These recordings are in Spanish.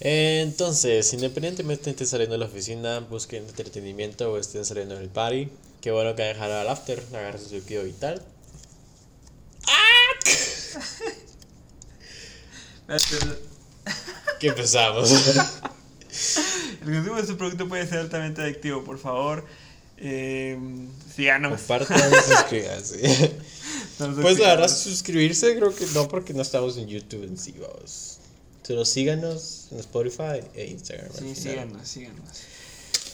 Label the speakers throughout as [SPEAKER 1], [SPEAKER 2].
[SPEAKER 1] Entonces, independientemente estén saliendo de la oficina, busquen entretenimiento o estén saliendo en el party, qué bueno que dejar al after, agarrarse su líquido vital. ¿Qué empezamos?
[SPEAKER 2] El consumo de este producto puede ser altamente adictivo, por favor. Eh, síganos.
[SPEAKER 1] Compartan y suscríbanse. Pues la verdad, suscribirse creo que no, porque no estamos en YouTube en sí, vamos. Solo síganos en Spotify e Instagram.
[SPEAKER 2] Sí, síganos, síganos.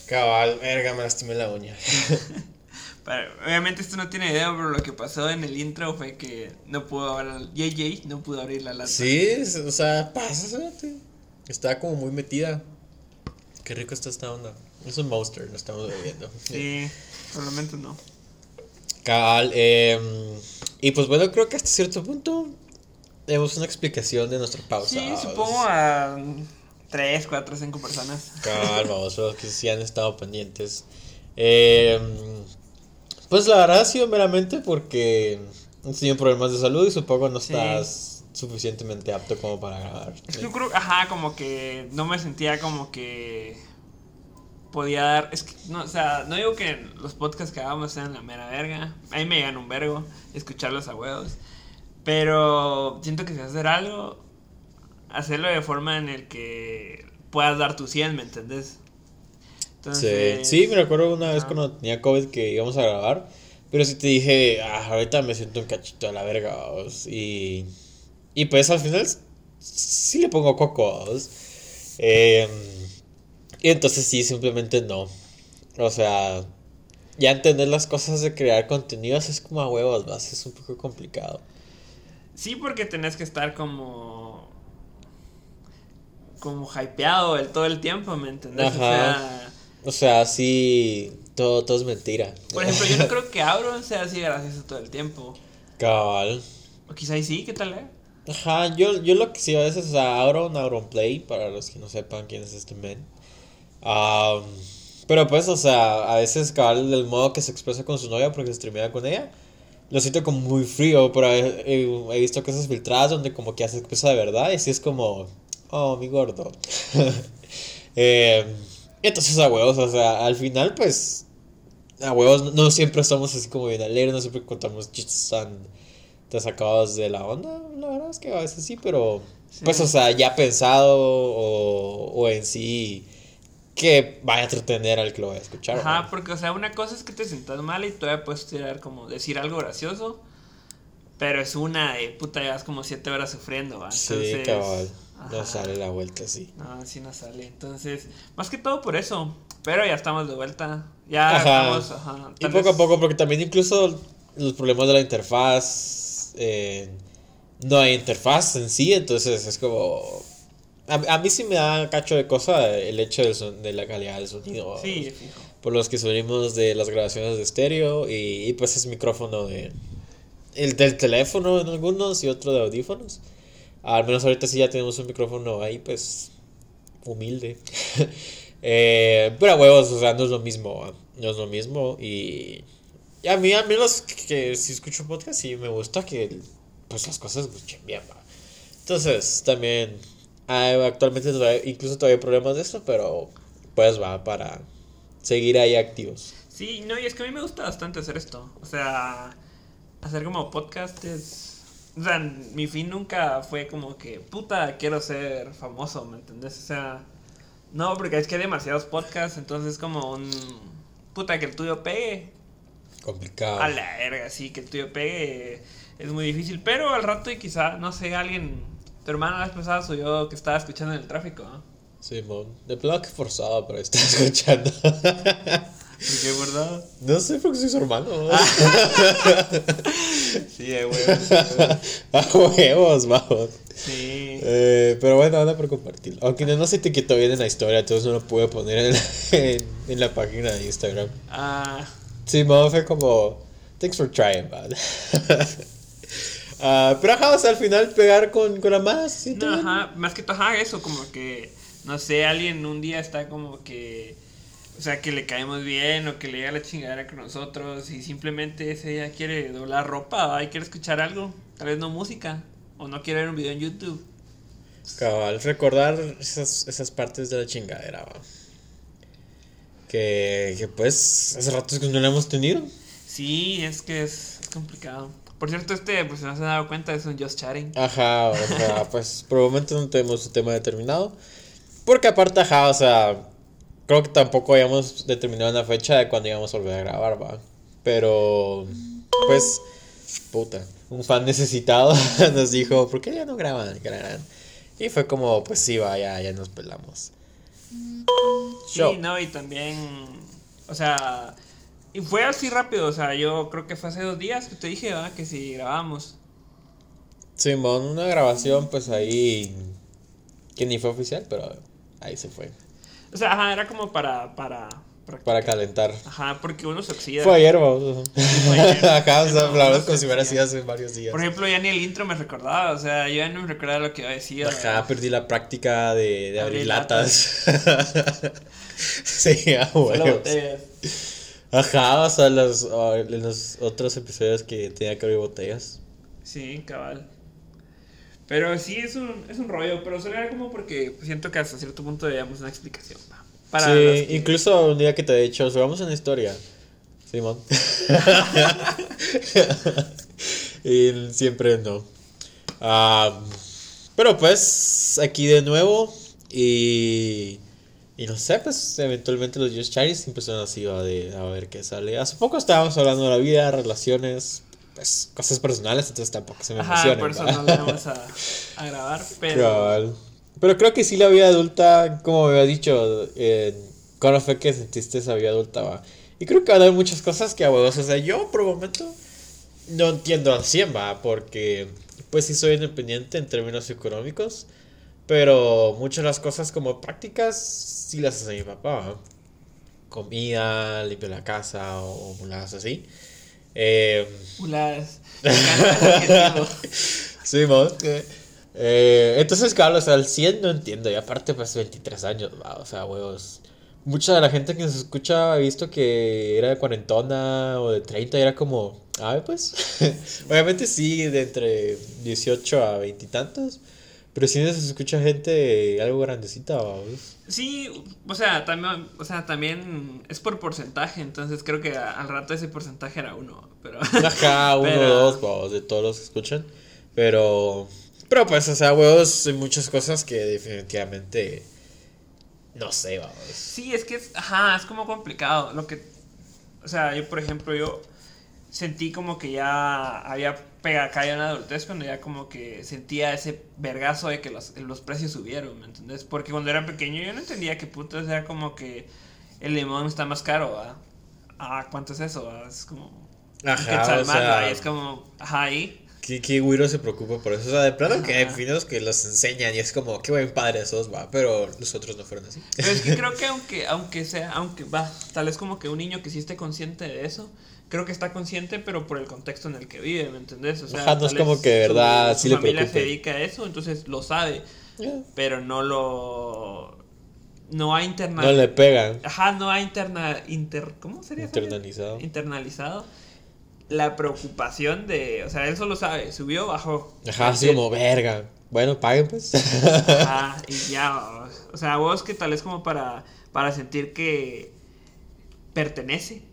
[SPEAKER 1] Cabal, verga, me lastimé la uña.
[SPEAKER 2] obviamente esto no tiene idea, pero lo que pasó en el intro fue que no pudo abrir, JJ no pudo abrir la lata.
[SPEAKER 1] Sí, o sea, pasa, Estaba como muy metida. Qué rico está esta onda. Es un monster, lo estamos bebiendo.
[SPEAKER 2] Sí, probablemente no.
[SPEAKER 1] Cabal, eh, y pues bueno, creo que hasta cierto punto tenemos una explicación de nuestra pausa.
[SPEAKER 2] Sí, supongo a 3, 4, 5 personas.
[SPEAKER 1] Vamos, los que sí han estado pendientes. Eh, pues la verdad ha sido meramente porque han tenido problemas de salud y supongo no estás suficientemente apto como para grabar.
[SPEAKER 2] Yo creo, ajá, como que no me sentía como que podía dar. Es que, no, o sea, no digo que los podcasts que hagamos sean la mera verga. A mí me llegan un vergo escucharlos a huevos. Pero siento que si hacer algo, hacerlo de forma en el que puedas dar tu 100, ¿me entendés?
[SPEAKER 1] Entonces, sí, me recuerdo una vez cuando tenía COVID que íbamos a grabar. Pero sí te dije, ah, ahorita me siento un cachito a la verga. Y, y pues al final sí le pongo cocos. Eh, y entonces sí, simplemente no. O sea, ya entender las cosas de crear contenidos es como a huevos, vas, es un poco complicado.
[SPEAKER 2] Sí, porque tenés que estar como. como hypeado el, todo el tiempo, ¿me entendés?
[SPEAKER 1] O sea. O sea, sí. Todo, todo es mentira.
[SPEAKER 2] Por ejemplo, yo no creo que Auron sea así gracioso todo el tiempo.
[SPEAKER 1] Cabal.
[SPEAKER 2] O quizá sí, ¿qué tal, eh?
[SPEAKER 1] Ajá, yo, yo lo que sí a veces, o sea, Auron, Auron Play, para los que no sepan quién es este men pero pues, o sea, a veces cabal del modo que se expresa con su novia porque se streamea con ella, lo siento como muy frío, pero he, visto cosas filtradas donde como que hace cosas de verdad y así es como, oh, mi gordo. eh, entonces a huevos, o sea, al final pues, a huevos no siempre somos así como bien alegres, no siempre contamos chistes tan, sacados de la onda, la verdad es que a veces sí, pero pues, o sea, ya pensado o, o en sí que vaya a entretener al que lo vaya a escuchar.
[SPEAKER 2] Ajá, porque, o sea, una cosa es que te sientas mal y todavía puedes tirar como decir algo gracioso. Pero es una de puta, llevas como siete horas sufriendo, ¿va?
[SPEAKER 1] sí, cabal. No sale la vuelta, sí.
[SPEAKER 2] No, sí no sale. Entonces, más que todo por eso. Pero ya estamos de vuelta. Ya estamos. Ajá,
[SPEAKER 1] y poco a poco, porque también incluso los problemas de la interfaz. Eh, no hay interfaz en sí, entonces es como a, mí sí me da cacho de cosa el hecho de la calidad del sonido.
[SPEAKER 2] Sí, fijo.
[SPEAKER 1] Por los que subimos de las grabaciones de estéreo y, pues es micrófono de el del teléfono en algunos y otro de audífonos. Al menos ahorita sí ya tenemos un micrófono ahí pues humilde. eh, pero a huevos, o sea, no es lo mismo. No es lo mismo y... Y a mí, a menos que, si escucho podcast, sí me gusta que pues las cosas escuchen bien. Entonces, también actualmente incluso todavía hay problemas de esto, pero pues va para seguir ahí activos.
[SPEAKER 2] Sí, no, y es que a mí me gusta bastante hacer esto. O sea, hacer como podcast es... O sea, mi fin nunca fue como que, puta, quiero ser famoso, ¿me entendés? O sea, no, porque es que hay demasiados podcasts, entonces es como un... Puta, que el tuyo pegue.
[SPEAKER 1] Complicado.
[SPEAKER 2] A la verga, sí, que el tuyo pegue es muy difícil, pero al rato y quizá, no sé, alguien tu hermana la vez pasada soy yo que estaba escuchando en el tráfico, ¿no?
[SPEAKER 1] Sí, mon. De plano que forzado, pero estaba escuchando.
[SPEAKER 2] ¿Por qué, verdad?
[SPEAKER 1] No sé, porque soy su hermano.
[SPEAKER 2] sí, huevos.
[SPEAKER 1] A huevos, vamos.
[SPEAKER 2] Sí.
[SPEAKER 1] Eh, pero bueno, anda por compartirlo. Aunque no, se te quitó bien en la historia, entonces no lo pude poner en la, en, la página de Instagram.
[SPEAKER 2] Ah.
[SPEAKER 1] Sí, mo, fue como. Thanks for trying, man. Uh, pero ajá, o sea, al final pegar con, con la más.
[SPEAKER 2] No, ajá, más que todo, ajá, eso, como que, no sé, alguien un día está como que, o sea, que le caemos bien o que le llega la chingadera con nosotros y simplemente ese día quiere doblar ropa, o quiere escuchar algo, tal vez no música, o no quiere ver un video en YouTube.
[SPEAKER 1] Cabal, recordar esas, esas partes de la chingadera, va. Que, que pues hace rato que no la hemos tenido.
[SPEAKER 2] Sí, es que es, es complicado. Por cierto, este, pues si no se han dado cuenta, es un Just Chatting.
[SPEAKER 1] Ajá, o sea, pues por el momento no tenemos un tema determinado. Porque aparte, ajá, o sea, creo que tampoco habíamos determinado una fecha de cuando íbamos a volver a grabar, va. Pero, pues, puta, un fan necesitado nos dijo, ¿por qué ya no graban? graban? Y fue como, pues sí, va, ya, ya nos pelamos.
[SPEAKER 2] Sí,
[SPEAKER 1] Show.
[SPEAKER 2] no, y también, o sea, y fue así rápido, o sea, yo creo que fue hace dos días que te dije, ¿verdad? Que si grabamos.
[SPEAKER 1] Simón, una grabación, pues ahí, que ni fue oficial, pero ahí se fue.
[SPEAKER 2] O sea, ajá, era como para, para, para,
[SPEAKER 1] Para calentar.
[SPEAKER 2] ajá, porque uno se oxida.
[SPEAKER 1] Fue ayer, vamos. Ajá, o sea,
[SPEAKER 2] no
[SPEAKER 1] como si hubiera sido hace varios días.
[SPEAKER 2] Por ejemplo, ya ni el intro me recordaba, o sea, yo ya no me recordaba lo que iba a decir.
[SPEAKER 1] Ajá,
[SPEAKER 2] ¿verdad?
[SPEAKER 1] perdí la práctica de, de abrir
[SPEAKER 2] Abrir
[SPEAKER 1] latas. sí, a
[SPEAKER 2] Solo
[SPEAKER 1] huevos.
[SPEAKER 2] botellas.
[SPEAKER 1] Ajá, o sea, los, ah, en los otros episodios que tenía que abrir botellas.
[SPEAKER 2] Sí, cabal. Pero sí, es un, es un rollo, pero solo era como porque siento que hasta cierto punto debíamos una explicación.
[SPEAKER 1] sí,
[SPEAKER 2] que-
[SPEAKER 1] incluso un día que te he dicho, subamos una historia. Simón. y siempre no. Ah, pero pues, aquí de nuevo. Y. Y no sé, pues eventualmente los Just Chatties siempre son así, va, de a ver qué sale. Hace poco estábamos hablando de la vida, relaciones, pues cosas personales, entonces tampoco se me
[SPEAKER 2] por eso
[SPEAKER 1] va.
[SPEAKER 2] vamos a, a grabar, pero...
[SPEAKER 1] Pero creo que sí la vida adulta, como me había dicho, eh, ¿cuándo fue que sentiste esa vida adulta? Va? Y creo que van a haber muchas cosas que a huevos, o sea, yo por el momento no entiendo al 100, va, porque pues sí soy independiente en términos económicos, pero muchas de las cosas como prácticas sí las hace mi papá. Comida, limpio la casa o muladas así. Eh,
[SPEAKER 2] adjetivo.
[SPEAKER 1] Sí, mo. Eh, entonces, sea, al 100 no entiendo. Y aparte, pues 23 años, va, o sea, huevos. Mucha de la gente que nos escucha ha visto que era de cuarentona o de 30 y era como, a ver, pues. Obviamente sí, de entre 18 a 20 y tantos. Pero sí nos escucha gente algo grandecita, vamos.
[SPEAKER 2] Sí, o sea, también, o sea, también es por porcentaje, entonces creo que al rato ese porcentaje era uno, pero...
[SPEAKER 1] Ajá, uno o
[SPEAKER 2] Pero-
[SPEAKER 1] dos, vamos, de todos los que escuchan. Pero, pero pues, o sea, huevos, hay muchas cosas que definitivamente no sé, vamos.
[SPEAKER 2] Sí, es que es, ajá, es como complicado. Lo que, o sea, yo por ejemplo, yo sentí como que ya había pega, caído en la adultez cuando ya como que sentía ese vergazo de que los, los precios subieron, ¿me entendés? Porque cuando era pequeño yo no entendía que putas era como que el limón está más caro, ¿va? Ah, ¿cuánto es eso? va? Es como...
[SPEAKER 1] Ajá,
[SPEAKER 2] quetzal
[SPEAKER 1] o sea-
[SPEAKER 2] es como, ajá, ahí.
[SPEAKER 1] ¿Qué, qué güiro se preocupa por eso? O sea, de plano que hay
[SPEAKER 2] Ajá.
[SPEAKER 1] finos que los enseñan y es como, qué buen padre sos, va. Pero los otros no fueron así.
[SPEAKER 2] Pero es que creo que aunque, aunque sea, aunque va, tal vez como que un niño que sí esté consciente de eso, creo que está consciente, pero por el contexto en el que vive, ¿me entendés? O sea,
[SPEAKER 1] Ajá, no es como que de verdad
[SPEAKER 2] su,
[SPEAKER 1] sí
[SPEAKER 2] su
[SPEAKER 1] le
[SPEAKER 2] familia se dedica a eso, entonces lo sabe, pero no lo. No ha interna...
[SPEAKER 1] No le pegan.
[SPEAKER 2] Ajá, no ha interna... Inter... ¿Cómo sería?
[SPEAKER 1] Internalizado.
[SPEAKER 2] Internalizado. La preocupación de. O sea, él solo sabe, subió, bajó.
[SPEAKER 1] Ajá, así
[SPEAKER 2] Así-
[SPEAKER 1] como, verga. Bueno, paguen pues.
[SPEAKER 2] Ajá, y ya, o sea, vos que tal es como para, para sentir que pertenece.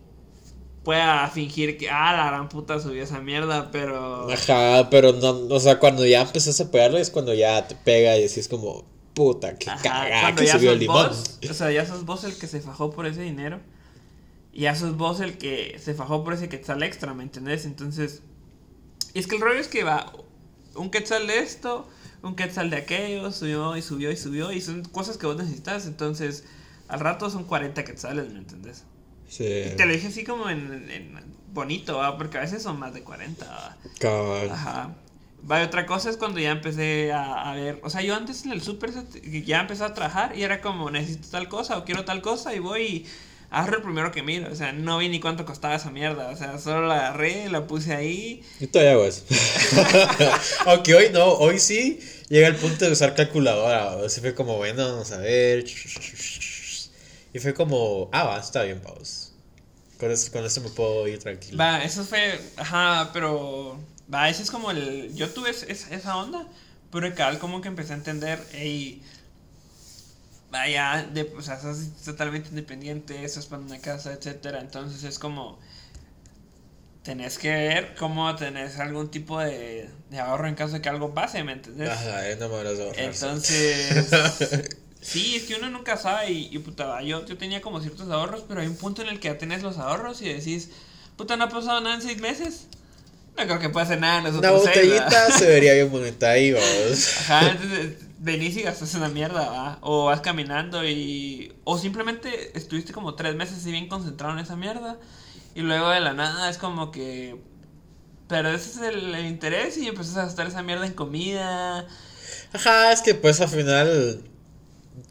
[SPEAKER 2] Pueda fingir que, ah, la gran puta subió esa mierda, pero...
[SPEAKER 1] Ajá, pero no, o sea, cuando ya empezás a pegarle es cuando ya te pega y así es como, puta, qué cagada que
[SPEAKER 2] ya
[SPEAKER 1] subió
[SPEAKER 2] sos
[SPEAKER 1] el limón.
[SPEAKER 2] vos, o sea, ya sos vos el que se fajó por ese dinero. Y ya sos vos el que se fajó por ese quetzal extra, ¿me entendés? Entonces, y es que el rollo es que va, un quetzal de esto, un quetzal de aquello, subió y subió y subió, y son cosas que vos necesitas, entonces, al rato son 40 quetzales, ¿me entendés?
[SPEAKER 1] Sí.
[SPEAKER 2] Y te lo dije así como en, en bonito, ¿va? Porque a veces son más de 40, ¿va?
[SPEAKER 1] Cabal.
[SPEAKER 2] Ajá. Va, otra cosa es cuando ya empecé a, a ver, o sea, yo antes en el súper ya empecé a trabajar y era como, necesito tal cosa o quiero tal cosa y voy y agarro el primero que miro, o sea, no vi ni cuánto costaba esa mierda, o sea, solo la agarré, la puse ahí.
[SPEAKER 1] Yo todavía hago eso. Aunque hoy no, hoy sí llega el punto de usar calculadora. Así fue como, bueno, vamos a ver. Y fue como, ah, va, está bien, paus. Con eso, con eso me puedo ir tranquilo.
[SPEAKER 2] Va, eso fue, ajá, pero, va, ese es como el, yo tuve es- es- esa onda Pero cabal como que empecé a entender, hey, vaya, de, o sea, sos totalmente independiente, estás para una casa, etcétera. Entonces es como, tenés que ver cómo tenés algún tipo de, de ahorro en caso de que algo pase, ¿me entendés?
[SPEAKER 1] Ajá, es de ahorrarse.
[SPEAKER 2] Entonces, sí, es que uno nunca sabe y, y puta, yo, yo tenía como ciertos ahorros, pero hay un punto en el que ya tenés los ahorros y decís, puta, no ha pasado nada en seis meses. No creo que pase nada en los
[SPEAKER 1] Una
[SPEAKER 2] seis,
[SPEAKER 1] botellita se vería bien bonita ahí, vamos.
[SPEAKER 2] Ajá, entonces venís y gastas una mierda, ¿va? O vas caminando y... O simplemente estuviste como tres meses así bien concentrado en esa mierda y luego de la nada es como que... Perdés el, el interés y empiezas a gastar esa mierda en comida.
[SPEAKER 1] Ajá, es que pues al final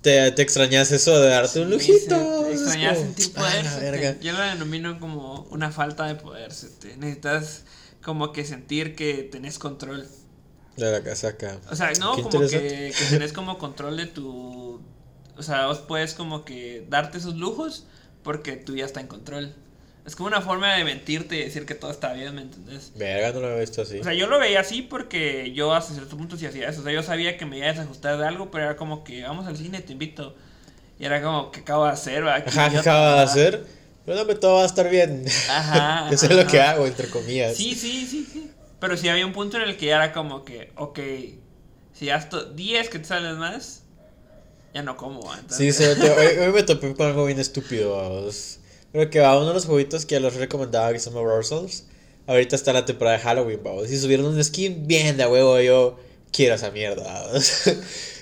[SPEAKER 1] te, te extrañas eso de darte un lujito.
[SPEAKER 2] se- Extrañas
[SPEAKER 1] como,
[SPEAKER 2] sentir
[SPEAKER 1] ah,
[SPEAKER 2] poder.
[SPEAKER 1] verga.
[SPEAKER 2] te- yo lo denomino como una falta de poder. te- necesitas como que sentir que tenés control.
[SPEAKER 1] De la casaca.
[SPEAKER 2] O sea, no,
[SPEAKER 1] Qué
[SPEAKER 2] como que, que tenés como control de tu... O sea, vos puedes como que darte esos lujos porque tú ya está en control. Es como una forma de mentirte y decir que todo está bien, ¿me entendés?
[SPEAKER 1] Verga, no lo había visto así.
[SPEAKER 2] O sea, yo lo veía así porque yo hasta cierto punto sí hacía eso. O sea, yo sabía que me iba a desajustar de algo, pero era como que vamos al cine, te invito. Y era como, ¿qué acabo de hacer? va? Qué
[SPEAKER 1] Ajá, ¿qué acaba de hacer? Pero no, todo va a estar bien.
[SPEAKER 2] Ajá,
[SPEAKER 1] Eso es
[SPEAKER 2] ajá,
[SPEAKER 1] lo que
[SPEAKER 2] ajá.
[SPEAKER 1] hago, entre comillas.
[SPEAKER 2] Sí, sí, sí, sí. Pero sí había un punto en el que ya era como que, ok, si gasto 10 que te sales más, ya no como.
[SPEAKER 1] Sí,
[SPEAKER 2] Entonces-
[SPEAKER 1] sí, te- hoy, hoy me topé con algo bien estúpido, vamos. Pero que va uno de los jueguitos que les recomendaba que se llama Souls. Ahorita está la temporada de Halloween, vamos. Y subieron un skin bien de huevo, yo quiero esa mierda.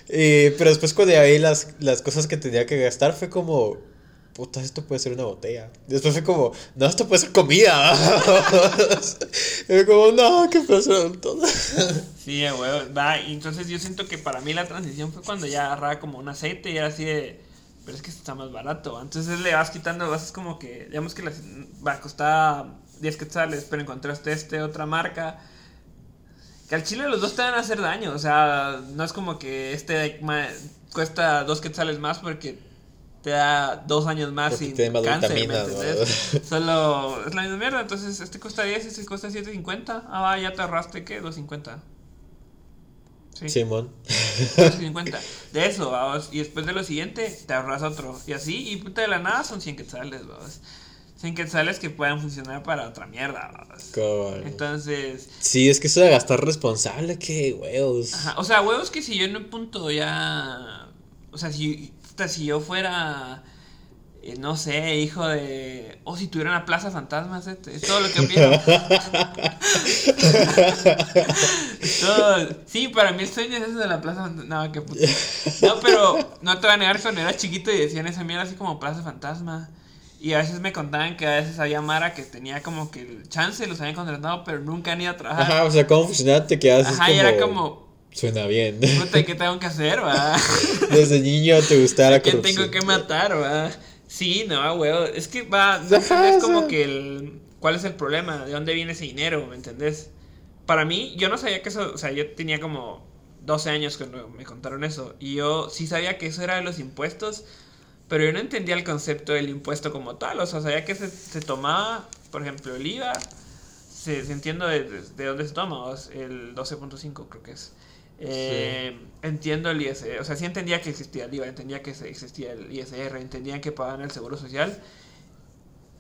[SPEAKER 1] Y- pero después cuando ya vi las, las cosas que tenía que gastar fue como, puta, esto puede ser una botella. Después fue como, no, esto puede ser comida. Y fue como, no, qué pasa
[SPEAKER 2] Sí, a huevo. Va, entonces yo siento que para mí la transición fue cuando ya agarraba como un aceite y era así de. Pero es que está más barato. Entonces le vas quitando, vas como que. Digamos que las, va a costar 10 quetzales, pero encontraste este, otra marca. Que al chile los dos te van a hacer daño. O sea, no es como que este cuesta dos quetzales más porque te da dos años más
[SPEAKER 1] Porque
[SPEAKER 2] sin cáncer. Solo es la misma mierda. Entonces, este cuesta 10, este cuesta 7.50. Ah, va, ya te ahorraste, ¿qué? 2.50. Sí,
[SPEAKER 1] Simón.
[SPEAKER 2] 2.50. De eso, vamos. Y después de lo siguiente, te ahorras otro. Y así, y puta de la nada son 100 quetzales, vamos. 100 quetzales que puedan funcionar para otra mierda, vamos. Entonces,
[SPEAKER 1] Sí, es que eso de gastar responsable, qué huevos.
[SPEAKER 2] Ajá, o sea, huevos que si yo en un punto ya. O sea, si, puta, si yo fuera. Eh, no sé, hijo de. O si tuviera una plaza fantasmas, eh, es todo lo que opino. Todo- Sí, para mí el sueño es eso de la plaza fantasma. No, qué puta. No, pero no te voy a negar que cuando era chiquito y decían esa mierda así como plaza fantasma. Y a veces me contaban que a veces había Mara que tenía como que el chance, los habían contratado, pero nunca han ido a trabajar.
[SPEAKER 1] Ajá, o sea, ¿cómo funcionaba? Te quedas
[SPEAKER 2] Ajá, y era como,
[SPEAKER 1] Suena bien.
[SPEAKER 2] ¿qué tengo que hacer, va?
[SPEAKER 1] Desde niño te gustaba la
[SPEAKER 2] ¿A quién
[SPEAKER 1] corrupción.
[SPEAKER 2] tengo que matar, va? Sí, no, huevo. Es que va,
[SPEAKER 1] Ajá,
[SPEAKER 2] es como que el. ¿Cuál es el problema? ¿De dónde viene ese dinero? ¿Me entendés? Para mí, yo no sabía que eso. O sea, yo tenía como 12 años cuando me contaron eso. Y yo sí sabía que eso era de los impuestos. Pero yo no entendía el concepto del impuesto como tal. O sea, sabía que se, se tomaba, por ejemplo, el IVA. Se, se entiendo de, de- de dónde se toma. El 12.5 creo que es. Eh, Entiendo el ISR, o sea, sí entendía que existía el IVA, entendía que existía el ISR, entendían que pagaban el seguro social.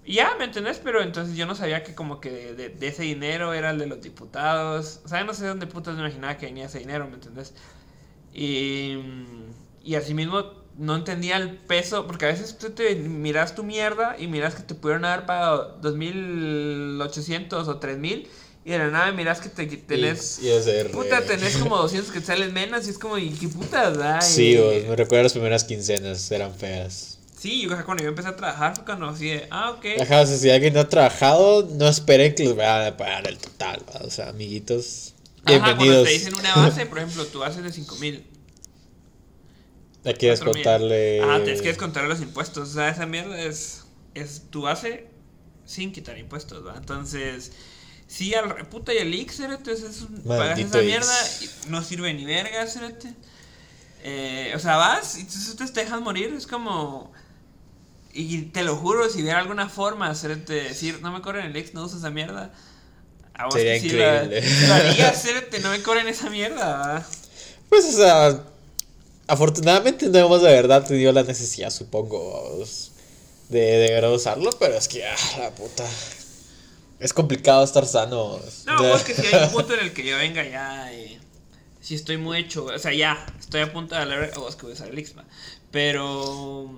[SPEAKER 2] Y ya, ¿me entendés? Pero entonces yo no sabía que como que de, de- de ese dinero era el de los diputados. O sea, no sé de dónde putas me imaginaba que venía ese dinero, ¿me entendés? Y, y asimismo no entendía el peso, porque a veces tú te miras tu mierda y miras que te pudieron haber pagado 2.800 o 3.000 y de la nada miras que te tenés...
[SPEAKER 1] Y, y ISR.
[SPEAKER 2] Puta, tenés como 200 que salen menos y es como, ¿y qué putas?
[SPEAKER 1] Sí, vos, me recuerdo las primeras quincenas, eran feas.
[SPEAKER 2] Sí, yo cuando yo empecé a trabajar fue cuando así de, ah, ok.
[SPEAKER 1] Ajá, o sea, si alguien no ha trabajado, no esperen que les vayan a pagar el total, ¿va? O sea, amiguitos,
[SPEAKER 2] Ajá, cuando
[SPEAKER 1] bienvenidos.
[SPEAKER 2] te dicen una base, por ejemplo, tu base es de 5000.
[SPEAKER 1] Hay que descontarle...
[SPEAKER 2] Ah, tienes que descontar los impuestos. O sea, esa mierda es, es tu base sin quitar impuestos, ¿va? Entonces, sí, al re- puta y el Ix, entonces es un, pagas esa mierda y no sirve ni verga. Eh, o sea, vas y entonces te dejas morir, es como... Y te lo juro, si hubiera alguna forma hacerte decir, no me corren el Ix, no usas esa mierda. A vos
[SPEAKER 1] Sería
[SPEAKER 2] que la-
[SPEAKER 1] increíble.
[SPEAKER 2] Haría, cerote, no me corren esa mierda.
[SPEAKER 1] Pues, o sea, afortunadamente no hemos de verdad tenido la necesidad, supongo, de, de verdad usarlo, pero es que, ah, la puta. Es complicado estar sano.
[SPEAKER 2] No, pues que si hay un punto en el que yo venga ya y si estoy muy hecho, o sea, ya, estoy a punto de hablar, oh, es que voy a usar el Ixma, pero...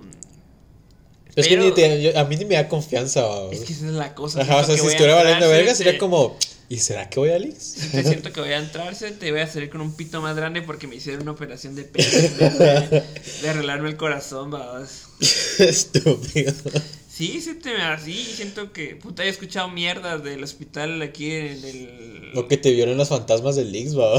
[SPEAKER 1] Es que ni te- yo- a mí ni me da confianza. vamos.
[SPEAKER 2] Es que esa es la cosa.
[SPEAKER 1] Ajá, o sea, si estuviera valiendo verga,
[SPEAKER 2] se-
[SPEAKER 1] sería como, ¿y será que voy a Lix?
[SPEAKER 2] Te siento que voy a entrarse, te voy a salir con un pito más grande porque me hicieron una operación de pelo, de, de arreglarme el corazón, babas.
[SPEAKER 1] Estúpido.
[SPEAKER 2] Sí, sí, te así, siento que, puta, he escuchado mierdas del hospital aquí en el...
[SPEAKER 1] O que te vieron los fantasmas del Lix, va.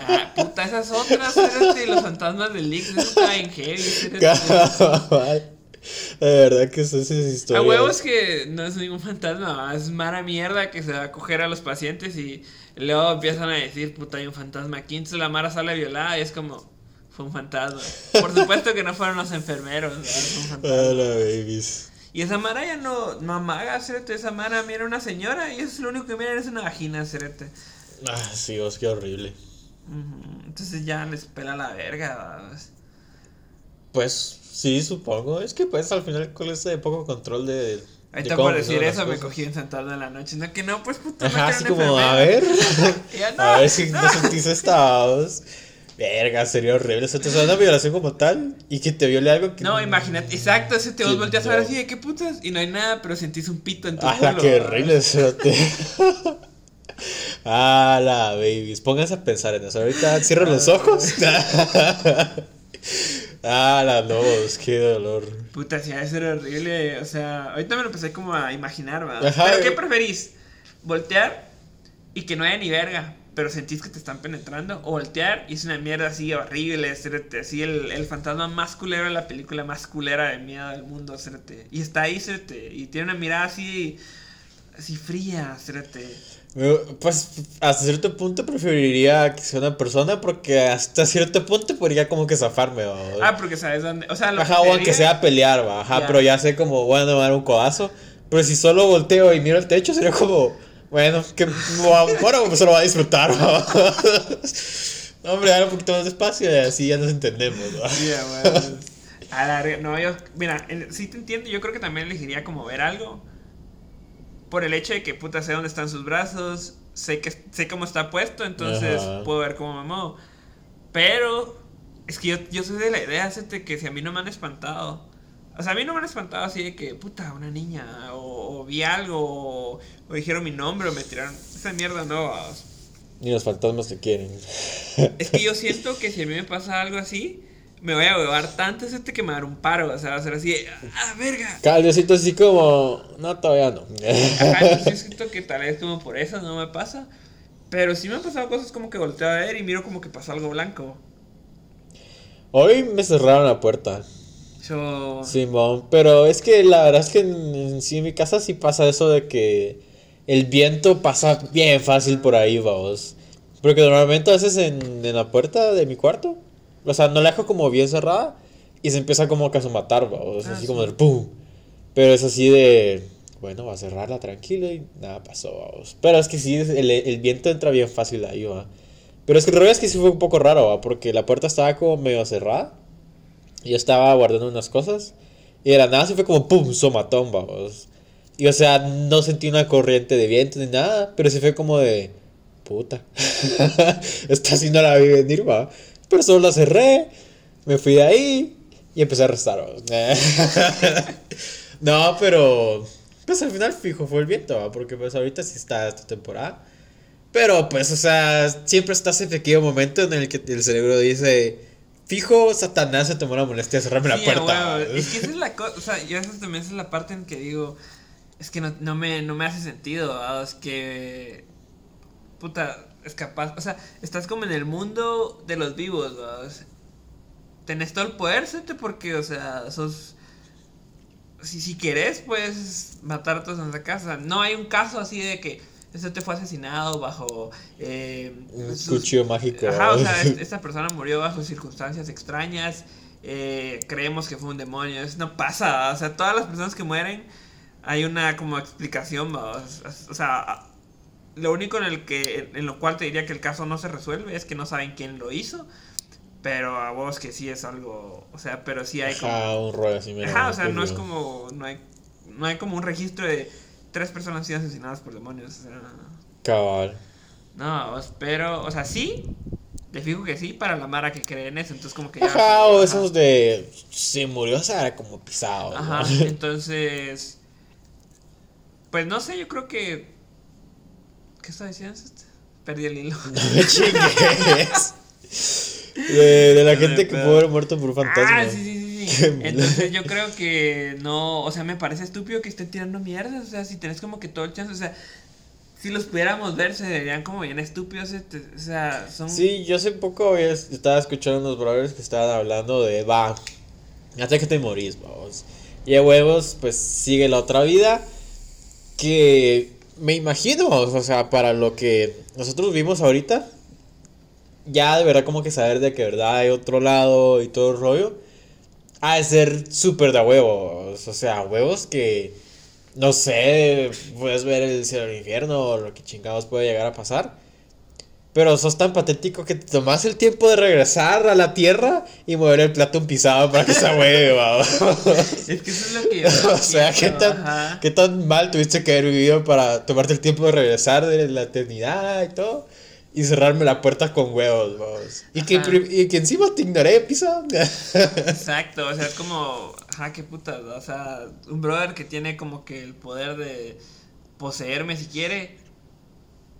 [SPEAKER 2] Ah, puta, esas otras, espérate, los fantasmas del Lix, eso está en heavy.
[SPEAKER 1] De verdad que eso es
[SPEAKER 2] A
[SPEAKER 1] historia.
[SPEAKER 2] huevos que no es ningún fantasma, es mara mierda que se va a coger a los pacientes y luego empiezan a decir, puta, hay un fantasma aquí, entonces la mara sale violada y es como, fue un fantasma. Por supuesto que no fueron los enfermeros, ¿verdad? Fue un fantasma.
[SPEAKER 1] Ah, la babies.
[SPEAKER 2] Y esa mara ya no, no amaga, cérate, esa mara mira una señora y eso es lo único que miran es una vagina, cérate.
[SPEAKER 1] Ah, sí, vos, qué horrible.
[SPEAKER 2] Entonces ya les pela la verga.
[SPEAKER 1] Pues sí, supongo. Es que pues al final con ese poco control de. de
[SPEAKER 2] Ahorita
[SPEAKER 1] cómo
[SPEAKER 2] por decir eso me cogí en Santana en la noche. No, que no, pues puta,
[SPEAKER 1] Ajá, así como, a ver.
[SPEAKER 2] ya, no,
[SPEAKER 1] a ver si no,
[SPEAKER 2] no.
[SPEAKER 1] sentís esta voz. Verga, sería horrible. O sea, te una violación como tal y que te viole algo que.
[SPEAKER 2] No, imagínate, exacto, ese te vos volteas a ver
[SPEAKER 1] no.
[SPEAKER 2] así de qué putas y no hay nada, pero sentís un pito en tu
[SPEAKER 1] Ah,
[SPEAKER 2] culo. ¿verdad?
[SPEAKER 1] horrible. Ah, la babies. Pónganse a pensar en eso. Ahorita cierro los ojos. ah, la lobos, qué dolor.
[SPEAKER 2] Puta, sí, debe ser horrible. O sea, ahorita me lo empecé como a imaginar, ¿verdad?
[SPEAKER 1] Ajá,
[SPEAKER 2] Pero. ¿qué preferís? ¿Voltear y que no haya ni verga? Pero sentís que te están penetrando. O voltear y es una mierda así horrible. Cérate, así el, el fantasma más culero de la película más culera de miedo del mundo. Cérate. Y está ahí. Y tiene una mirada así. Así fría, cérate.
[SPEAKER 1] Me- Pues hasta cierto punto preferiría que sea una persona porque hasta cierto punto podría como que zafarme. ¿va?
[SPEAKER 2] Ah, porque sabes dónde. O sea, lo
[SPEAKER 1] Ajá,
[SPEAKER 2] sería-
[SPEAKER 1] sea pelear, ¿va? Ajá,
[SPEAKER 2] Ya.
[SPEAKER 1] pero ya sé como, bueno, me dar un codazo. Pero si solo volteo y miro el techo, sería como, bueno, que bueno, pues se lo va a disfrutar. No, hombre, dale un poquito más despacio y así ya nos entendemos, ¿va?
[SPEAKER 2] Sí, a. A la. No, yo, mira, sí te entiendo, yo creo que también elegiría como ver algo. Por el hecho de que puta sé dónde están sus brazos, sé que sé cómo está puesto, entonces
[SPEAKER 1] Ajá.
[SPEAKER 2] puedo ver cómo me muevo. Pero es que yo, yo soy de la idea, que si a mí no me han espantado. O sea, a mí no me han espantado así de que, puta, una niña, o, o vi algo, o, o dijeron mi nombre, o me tiraron. Esa mierda no. vamos.
[SPEAKER 1] Ni los fantasmas te quieren.
[SPEAKER 2] Es que yo siento que si a mí me pasa algo así, me voy a huevar tanto este que me va a dar un paro. O sea, va a ser así, de, ¡ah, verga!
[SPEAKER 1] Cada Diosito así como, no, todavía no.
[SPEAKER 2] Ajá, yo siento que tal vez como por eso no me pasa. Pero sí me han pasado cosas como que volteo a ver y miro como que pasó algo blanco.
[SPEAKER 1] Hoy me cerraron la puerta.
[SPEAKER 2] Yo...
[SPEAKER 1] Simón, pero es que la verdad es que en, en sí en mi casa sí pasa eso de que el viento pasa bien fácil por ahí, vamos. Porque normalmente a veces en, en la puerta de mi cuarto, o sea, no la dejo como bien cerrada y se empieza como que a matar, vamos,
[SPEAKER 2] Ah,
[SPEAKER 1] así
[SPEAKER 2] sí.
[SPEAKER 1] como de pum. Pero es así de, bueno, va a cerrarla tranquilo y nada pasó, vamos. Pero es que sí, el, el viento entra bien fácil ahí, va. Pero es que el rollo es que sí fue un poco raro, va, porque la puerta estaba como medio cerrada. Yo estaba guardando unas cosas. Y de la nada se fue como pum, somatón. Y o sea, no sentí una corriente de viento ni nada, pero se fue como de puta. Esta sí no la vi venir, va. Pero solo la cerré, me fui de ahí y empecé a restar. no, pero pues al final fijo fue el viento, va, porque pues ahorita sí está esta temporada. Pero pues, o sea, siempre está ese pequeño momento en el que el cerebro dice, fijo, Satanás se tomó la molestia de cerrarme la puerta.
[SPEAKER 2] Es que esa es la cosa, o sea, yo esa también es la parte en que digo, es que no, no me, no me hace sentido, es que, puta, es capaz, o sea, estás como en el mundo de los vivos, sea, tenés todo el poder, ¿sete? porque, o sea, sos, si, si querés, puedes matar a todos en la casa, no hay un caso así de que este te fue asesinado bajo... Eh,
[SPEAKER 1] Un
[SPEAKER 2] sus-
[SPEAKER 1] cuchillo mágico.
[SPEAKER 2] Ajá, o sea, es- esta persona murió bajo circunstancias extrañas. eh, creemos que fue un demonio. Eso no pasa. O sea, todas las personas que mueren hay una como explicación. ¿va? O sea, lo único en el que en lo cual te diría que el caso no se resuelve es que no saben quién lo hizo. Pero a vos que sí es algo, o sea, pero sí hay como
[SPEAKER 1] un rollo así,
[SPEAKER 2] Ajá, o sea, no es como no hay no hay como un registro de tres personas siendo asesinadas por demonios, o sea,
[SPEAKER 1] Cabal.
[SPEAKER 2] No, pero, o sea, sí, te fijo que sí, para la Mara que cree en eso. Entonces, como que ya.
[SPEAKER 1] Ajá, o esos de. Se murió, o sea, era como pisado.
[SPEAKER 2] Ajá, entonces. Pues no sé, yo creo que. ¿Qué está diciendo? Perdí el hilo.
[SPEAKER 1] No me chingues. De, de la gente que pudo haber muerto por un fantasma.
[SPEAKER 2] Ah, sí, sí, sí. Entonces yo creo que no, o sea, me parece estúpido que estén tirando mierda, o sea, si tenés como que todo el chance, o sea, si los pudiéramos ver, se verían como bien estúpidos. Este, o sea, son.
[SPEAKER 1] Sí, yo hace poco estaba escuchando unos brothers que estaban hablando de. Va, hasta que te morís, vamos. Y a huevos, pues sigue la otra vida. Que me imagino, o sea, para lo que nosotros vimos ahorita. Ya de verdad, como que saber de que verdad hay otro lado y todo el rollo. Ha de ser súper de huevos. O sea, huevos que no sé, puedes ver el cielo del infierno o lo que chingados puede llegar a pasar. Pero sos tan patético que te tomas el tiempo de regresar a la tierra y mover el plato un pisado para que se hueva.
[SPEAKER 2] es que eso es lo que yo
[SPEAKER 1] O sea, ¿qué tan, ¿qué tan mal tuviste que haber vivido para tomarte el tiempo de regresar de la eternidad y todo? Y cerrarme la puerta con huevos, vamos. Y que, y que encima te ignoré, pisa.
[SPEAKER 2] Exacto, o sea, es como, ajá, qué puta, o sea, un brother que tiene como que el poder de poseerme si quiere.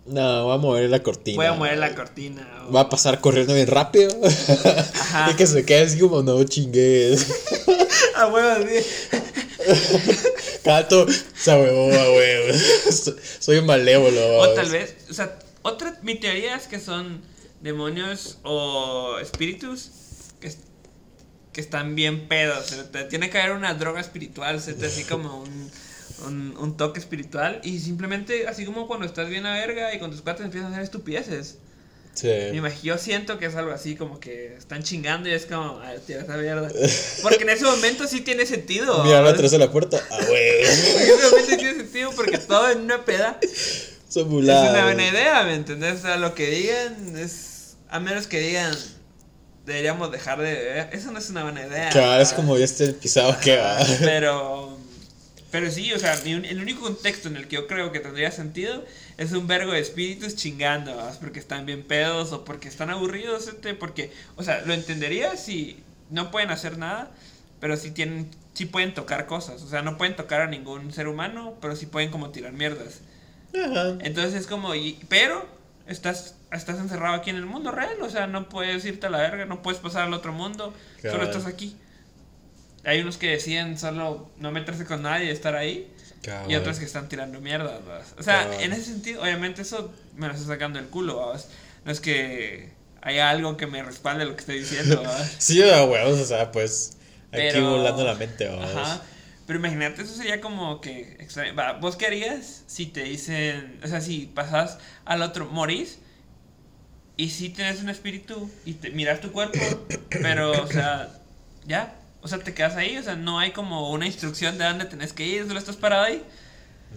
[SPEAKER 1] No, voy a mover la cortina.
[SPEAKER 2] Voy a mover la cortina.
[SPEAKER 1] Va a pasar corriendo bien rápido. Ajá. y que se quede así como, no chingues.
[SPEAKER 2] a huevos, sí.
[SPEAKER 1] Cato, se huevo, a huevos. Soy un malévolo.
[SPEAKER 2] O tal vez, o sea, otra, mi teoría es que son demonios o espíritus que, que están bien pedos. tiene que haber una droga espiritual, así como un, un, toque espiritual. Y simplemente, así como cuando estás bien a verga y con tus cuates empiezan a hacer estupideces.
[SPEAKER 1] Sí.
[SPEAKER 2] Yo siento que es algo así como que están chingando y es como, a ver, tira esa mierda. Porque en ese momento sí tiene sentido.
[SPEAKER 1] Mira atrás de la puerta. Ah, güey. en
[SPEAKER 2] ese momento tiene sentido porque todo en una peda es una buena idea, ¿me entendés? O sea, lo que digan es. A menos que digan. Deberíamos dejar de beber. Eso no es una buena idea.
[SPEAKER 1] Claro, es como este pisado que va.
[SPEAKER 2] Pero. Pero sí, o sea, el único contexto en el que yo creo que tendría sentido es un vergo de espíritus chingando, porque están bien pedos o porque están aburridos, este, porque, o sea, lo entendería si no pueden hacer nada, pero sí tienen, sí pueden tocar cosas, o sea, no pueden tocar a ningún ser humano, pero sí pueden como tirar mierdas. Entonces es como, y, pero estás, estás encerrado aquí en el mundo real, o sea, no puedes irte a la verga, no puedes pasar al otro mundo, solo estás aquí. Hay unos que deciden solo no meterse con nadie y estar ahí. Y otros que están tirando mierda. O sea, en ese sentido, obviamente eso me lo está sacando el culo. No es que haya algo que me respalde lo que estoy diciendo.
[SPEAKER 1] sí, huevos, o sea, pues aquí volando la mente.
[SPEAKER 2] Ajá. Pero imagínate, eso sería como que. ¿Vos qué harías si te dicen. O sea, si pasas al otro, morís. Y si tienes un espíritu y te miras tu cuerpo, pero, o sea, ya. O sea, te quedas ahí. O sea, no hay como una instrucción de dónde tenés que ir. Solo estás parado ahí.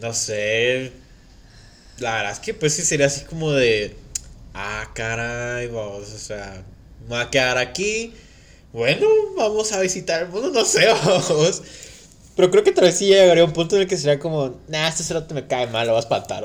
[SPEAKER 1] No sé. La verdad es que, pues sí sería así como de. Ah, caray, vamos. O sea, me a quedar aquí. Bueno, vamos a visitar el mundo. No sé, vamos. Pero creo que tal vez sí llegaría a un punto en el que sería como, nah, este cerote me cae mal, lo vas a espantar.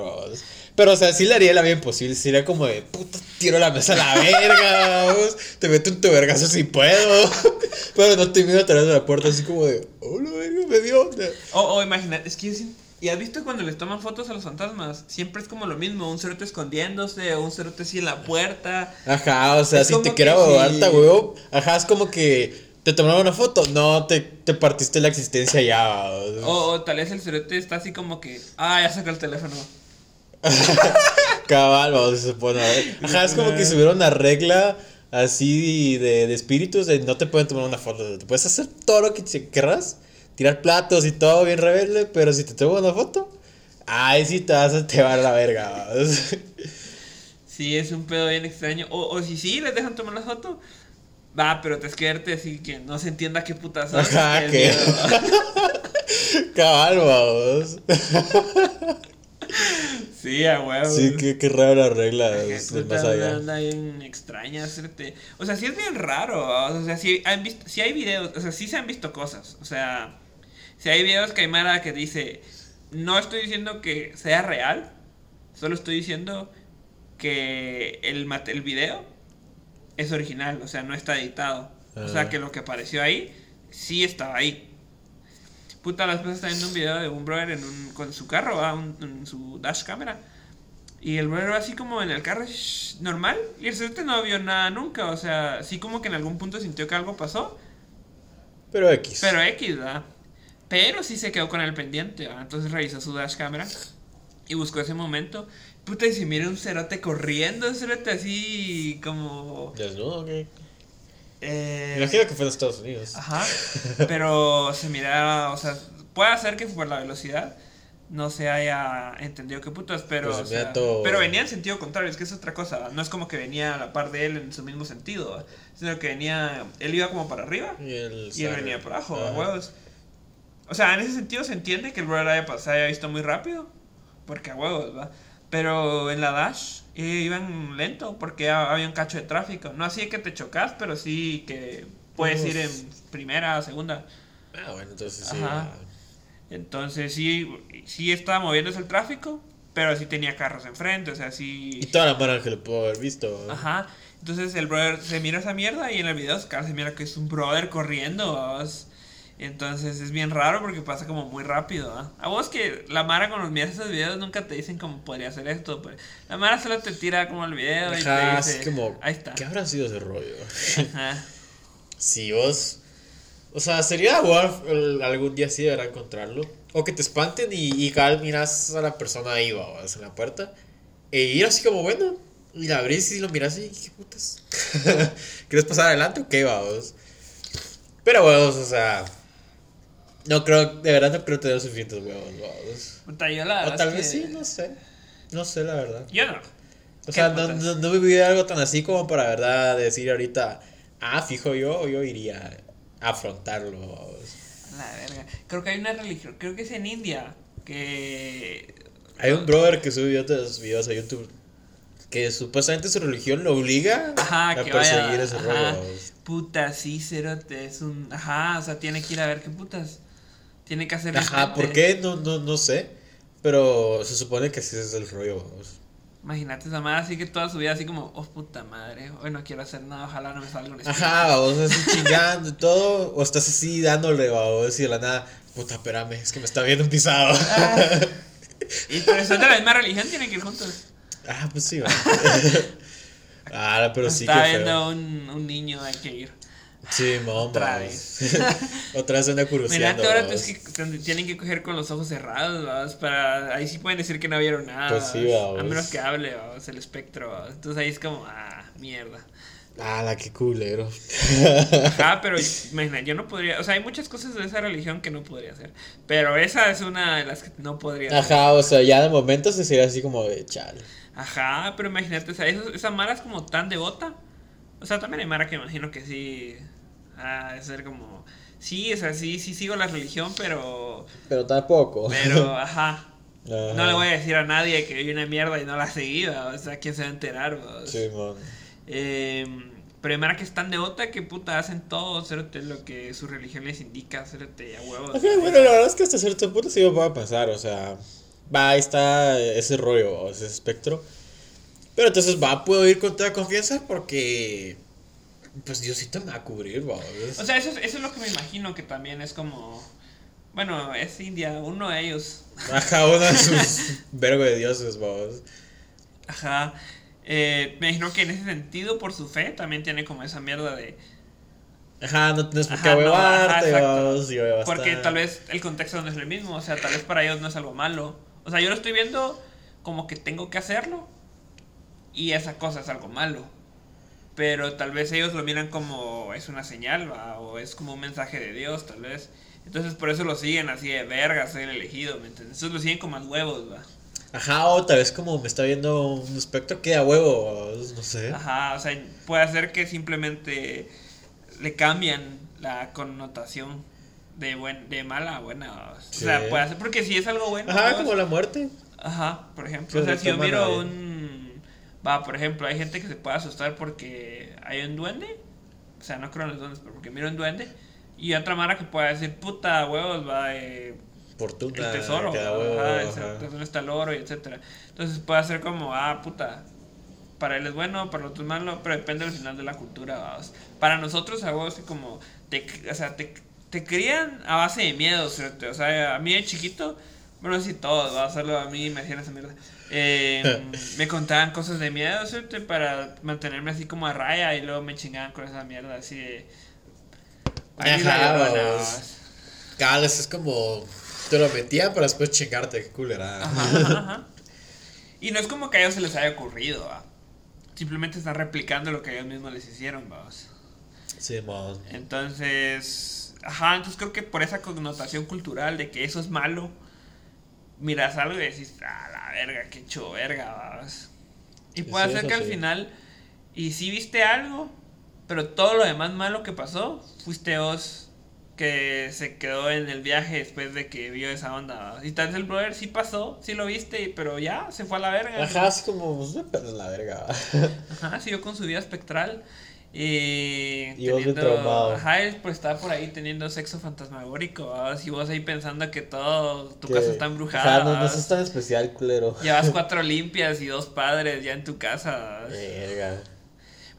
[SPEAKER 1] Pero, o sea, sí le haría la bien posible. Sería como de, puta, tiro la mesa a la verga. Te meto un tu vergazo si puedo. Pero no te miro atrás de la puerta así como de, oh, la verga, me dio.
[SPEAKER 2] O, o imagínate, es que ¿Y has visto cuando les toman fotos a los fantasmas? Siempre es como lo mismo, un cerote escondiéndose, un cerote así en la puerta.
[SPEAKER 1] Ajá, o sea, si te quiero harta, huevo. Ajá, es como que ¿Te tomaron una foto? No, te, te partiste la existencia ya.
[SPEAKER 2] O, tal vez el cerote está así como que, ah, ya saca el teléfono.
[SPEAKER 1] Cabal, vamos, se supone. Ajá, es como que si hubiera una regla así de, de espíritus de no te pueden tomar una foto. Te puedes hacer todo lo que querrás, tirar platos y todo bien rebelde, pero si te toman una foto, ay, sí te vas a te va a la verga.
[SPEAKER 2] sí, es un pedo bien extraño. O, o si sí les dejan tomar la foto Va, pero te esquerte así que no se entienda qué putas
[SPEAKER 1] Ajá, que. Cabal, vamos.
[SPEAKER 2] sí, a huevo.
[SPEAKER 1] Sí, qué, qué regla es del
[SPEAKER 2] puta,
[SPEAKER 1] más allá.
[SPEAKER 2] Anda bien extraña hacerte. O sea, sí es bien raro. O sea, sí, han visto, sí hay videos. O sea, sí se han visto cosas. O sea, si hay videos que hay Mara que dice. No estoy diciendo que sea real. Solo estoy diciendo que el, mate- el video es original. O sea, no está editado. O sea,
[SPEAKER 1] Ah.
[SPEAKER 2] que lo que apareció ahí sí estaba ahí. Puta, las veces está viendo un video de un brother en un, con su carro. Un- en su dash cámara. Y el brother va así como en el carro shh, normal. Y el cerote no vio nada nunca. O sea, sí como que en algún punto sintió que algo pasó.
[SPEAKER 1] Pero X.
[SPEAKER 2] Pero X, ¿verdad? Pero sí se quedó con el pendiente, ¿va? Entonces revisó su dash cámara y buscó ese momento. Puta, y se mira un cerote corriendo, un cerote así como...
[SPEAKER 1] ¿Desnudo qué?
[SPEAKER 2] Eh,
[SPEAKER 1] Me imagino que fue en Estados Unidos.
[SPEAKER 2] Ajá. Pero se miraba, o sea, puede ser que por la velocidad no se haya entendido qué putas, pero,
[SPEAKER 1] Pues
[SPEAKER 2] o
[SPEAKER 1] se mira
[SPEAKER 2] sea,
[SPEAKER 1] todo-
[SPEAKER 2] pero venía en sentido contrario, es que es otra cosa, no es como que venía a la par de él en su mismo sentido, sino que venía, él iba como para arriba
[SPEAKER 1] Y él,
[SPEAKER 2] y él
[SPEAKER 1] sabe.
[SPEAKER 2] venía para abajo, a
[SPEAKER 1] Ajá.
[SPEAKER 2] huevos. O sea, en ese sentido se entiende que el brother haya, pas- haya visto muy rápido, porque a huevos, ¿va? Pero en la Dash eh, iban lento, porque ha- había un cacho de tráfico. No así que te chocas, pero sí que puedes
[SPEAKER 1] Uf.
[SPEAKER 2] ir en primera, segunda.
[SPEAKER 1] Ah, bueno, entonces sí.
[SPEAKER 2] Ajá. Entonces sí, sí estaba moviéndose el tráfico, pero sí tenía carros enfrente, o sea, sí...
[SPEAKER 1] Y toda la mara que lo pudo haber visto.
[SPEAKER 2] Ajá. Entonces el brother se mira esa mierda y en el video Oscar se mira que es un brother corriendo. ¿vos? Entonces es bien raro porque pasa como muy rápido. ¿ah? A vos que la Mara cuando miras esos videos nunca te dicen cómo podría hacer esto. Pues. La Mara solo te tira como el video y te dice,
[SPEAKER 1] como.
[SPEAKER 2] ahí está.
[SPEAKER 1] ¿Qué habrá sido ese rollo?
[SPEAKER 2] Ajá.
[SPEAKER 1] Si vos. O sea, sería jugar algún día sí deberá encontrarlo. O que te espanten y, y cabal miras a la persona ahí, babas, en la puerta. E ir así como, bueno. Y la abrís y lo miras y, ¿qué putas? ¿Quieres pasar adelante o qué, babos? Pero, huevos, o sea. No creo, de verdad no creo tener suficientes huevos, babos.
[SPEAKER 2] Puta, yo la
[SPEAKER 1] O tal vez
[SPEAKER 2] que-
[SPEAKER 1] sí, no sé. No sé, la verdad.
[SPEAKER 2] Yo no.
[SPEAKER 1] O sea,
[SPEAKER 2] ¿Qué
[SPEAKER 1] no, no, no viví algo tan así como para verdad decir ahorita, ah, fijo yo, yo iría a afrontarlo. vamos.
[SPEAKER 2] La verga. Creo que hay una religión, creo que es en India, que...
[SPEAKER 1] Hay un brother que sube otros videos a YouTube que supuestamente su religión lo obliga
[SPEAKER 2] Ajá,
[SPEAKER 1] a
[SPEAKER 2] que
[SPEAKER 1] perseguir
[SPEAKER 2] vaya,
[SPEAKER 1] ese
[SPEAKER 2] ajá. Puta, sí, cerote, es un... Ajá, o sea, tiene que ir a ver qué putas. Tiene que hacer
[SPEAKER 1] Ajá, ¿por qué? No, no, no sé. Pero se supone que así es el rollo. vamos.
[SPEAKER 2] Imagínate esa madre así que toda su vida así como, oh puta madre, hoy no quiero hacer nada, ojalá no me salga un espíritu.
[SPEAKER 1] Ajá, vos así chingando y todo, o estás así dándole, vamos, y de la nada, puta, espérame, es que me está viendo un pisado.
[SPEAKER 2] Y pero son de la misma religión, tienen que ir juntos.
[SPEAKER 1] Ah, pues sí, va. ah, pero sí
[SPEAKER 2] Está
[SPEAKER 1] que
[SPEAKER 2] viendo
[SPEAKER 1] feo.
[SPEAKER 2] un, un niño, hay que ir.
[SPEAKER 1] Sí, mamá.
[SPEAKER 2] Otra
[SPEAKER 1] Otra vez anda curioseando.
[SPEAKER 2] Mirate ahora
[SPEAKER 1] vamos.
[SPEAKER 2] pues, que tienen que coger con los ojos cerrados, ¿vamos? para ahí sí pueden decir que no vieron nada.
[SPEAKER 1] Pues sí,
[SPEAKER 2] ¿vamos?
[SPEAKER 1] vamos.
[SPEAKER 2] A menos que hable, ¿vamos? el espectro. ¿vamos? Entonces ahí es como, ah, mierda.
[SPEAKER 1] Ah, la que culero.
[SPEAKER 2] Ajá, pero imagina, yo no podría, o sea, hay muchas cosas de esa religión que no podría hacer, pero esa es una de las que no podría hacer.
[SPEAKER 1] Ajá, o sea, ya de momento se sería así como de chale.
[SPEAKER 2] Ajá, pero imagínate, o sea, esos- esa Mara es como tan devota. O sea, también hay Mara que imagino que sí. Ah, es ser como. Sí, es así, sí sigo la religión, pero.
[SPEAKER 1] Pero tampoco.
[SPEAKER 2] Pero, ajá.
[SPEAKER 1] Ajá.
[SPEAKER 2] No le voy a decir a nadie que vi una mierda y no la seguí, ¿va? o sea, ¿quién se va a enterar? ¿va?
[SPEAKER 1] Sí, man.
[SPEAKER 2] Eh, pero hay Mara que es tan devota que puta hacen todo, cérate lo que su religión les indica, cérate a huevos.
[SPEAKER 1] Ajá, bueno, la verdad es que hasta cierto punto sí me puedo pasar, o sea, va, ahí está ese rollo, ese espectro. Pero entonces va, puedo ir con toda confianza porque, pues Diosito me va a cubrir, va.
[SPEAKER 2] O sea, eso, es- eso es lo que me imagino que también es como. Bueno, es India, uno de ellos.
[SPEAKER 1] Ajá, uno de sus vergo de dioses, vamos.
[SPEAKER 2] Ajá. Eh, me imagino que en ese sentido, por su fe, también tiene como esa mierda de.
[SPEAKER 1] Ajá, no tienes por qué
[SPEAKER 2] no,
[SPEAKER 1] huevarte, a
[SPEAKER 2] Porque tal vez el contexto no es el mismo. O sea, tal vez para ellos no es algo malo. O sea, yo lo estoy viendo como que tengo que hacerlo. Y esa cosa es algo malo. Pero tal vez ellos lo miran como es una señal, ¿va? o es como un mensaje de Dios, tal vez. Entonces por eso lo siguen así de verga, soy el elegido, ¿me entiendes? Entonces lo siguen con más huevos, va.
[SPEAKER 1] Ajá, o tal vez como me está viendo un espectro que a huevo, no sé.
[SPEAKER 2] Ajá, o sea, puede ser que simplemente le cambian la connotación de buen, de mala a buena. O
[SPEAKER 1] Sí.
[SPEAKER 2] sea, puede ser, porque si es algo bueno.
[SPEAKER 1] Ajá,
[SPEAKER 2] ¿no?
[SPEAKER 1] como la muerte.
[SPEAKER 2] Ajá, por ejemplo. O sea, si yo miro
[SPEAKER 1] a-
[SPEAKER 2] un... Va, por ejemplo, hay gente que se puede asustar porque hay un duende. O sea, no creo en los duendes, pero porque miro un duende. Y otra mara que puede decir, puta, huevos, va, eh,
[SPEAKER 1] Fortuna.
[SPEAKER 2] el tesoro,
[SPEAKER 1] huevo,
[SPEAKER 2] Ajá,
[SPEAKER 1] ajá.
[SPEAKER 2] exacto, ¿dónde está el oro? Y etcétera. Entonces puede ser como, ah, puta, para él es bueno, para otros es malo, pero depende al final de la cultura, vamos. Para nosotros, a vos, como, te, o sea, te, te crían a base de miedo, ¿cierto? O sea, a mí de chiquito, bueno, sí todos, va a hacerlo a mí, me hacían esa mierda. Eh, me contaban cosas de miedo, ¿cierto? Para mantenerme así como a raya y luego me chingaban con esa mierda, así de...
[SPEAKER 1] Ajá,
[SPEAKER 2] vamos.
[SPEAKER 1] Cada es como. Te lo metían para después chingarte, qué culera.
[SPEAKER 2] Ajá, ajá, ajá. Y no es como que a ellos se les haya ocurrido, ¿va? Simplemente están replicando lo que ellos mismos les hicieron, vamos.
[SPEAKER 1] Sí, man.
[SPEAKER 2] Entonces, ajá, entonces creo que por esa connotación cultural de que eso es malo, miras algo y decís, ah, la verga, qué hecho verga, vamos. Y puede ser que al
[SPEAKER 1] sí.
[SPEAKER 2] final, y sí viste algo, pero todo lo demás malo que pasó, fuiste vos que se quedó en el viaje después de que vio esa onda. ¿va? Y tal vez el brother sí pasó, sí lo viste, pero ya se fue a la verga.
[SPEAKER 1] Ajá, así como, pues me la verga.
[SPEAKER 2] Ajá, siguió con su vida espectral. Y,
[SPEAKER 1] Y vos bien traumado.
[SPEAKER 2] Ajá, pues estaba por ahí teniendo sexo fantasmagórico. Y vos ahí pensando que todo, tu casa está embrujada.
[SPEAKER 1] Ajá, no, no es tan especial, culero.
[SPEAKER 2] Llevas cuatro limpias y dos padres ya en tu casa.
[SPEAKER 1] Verga.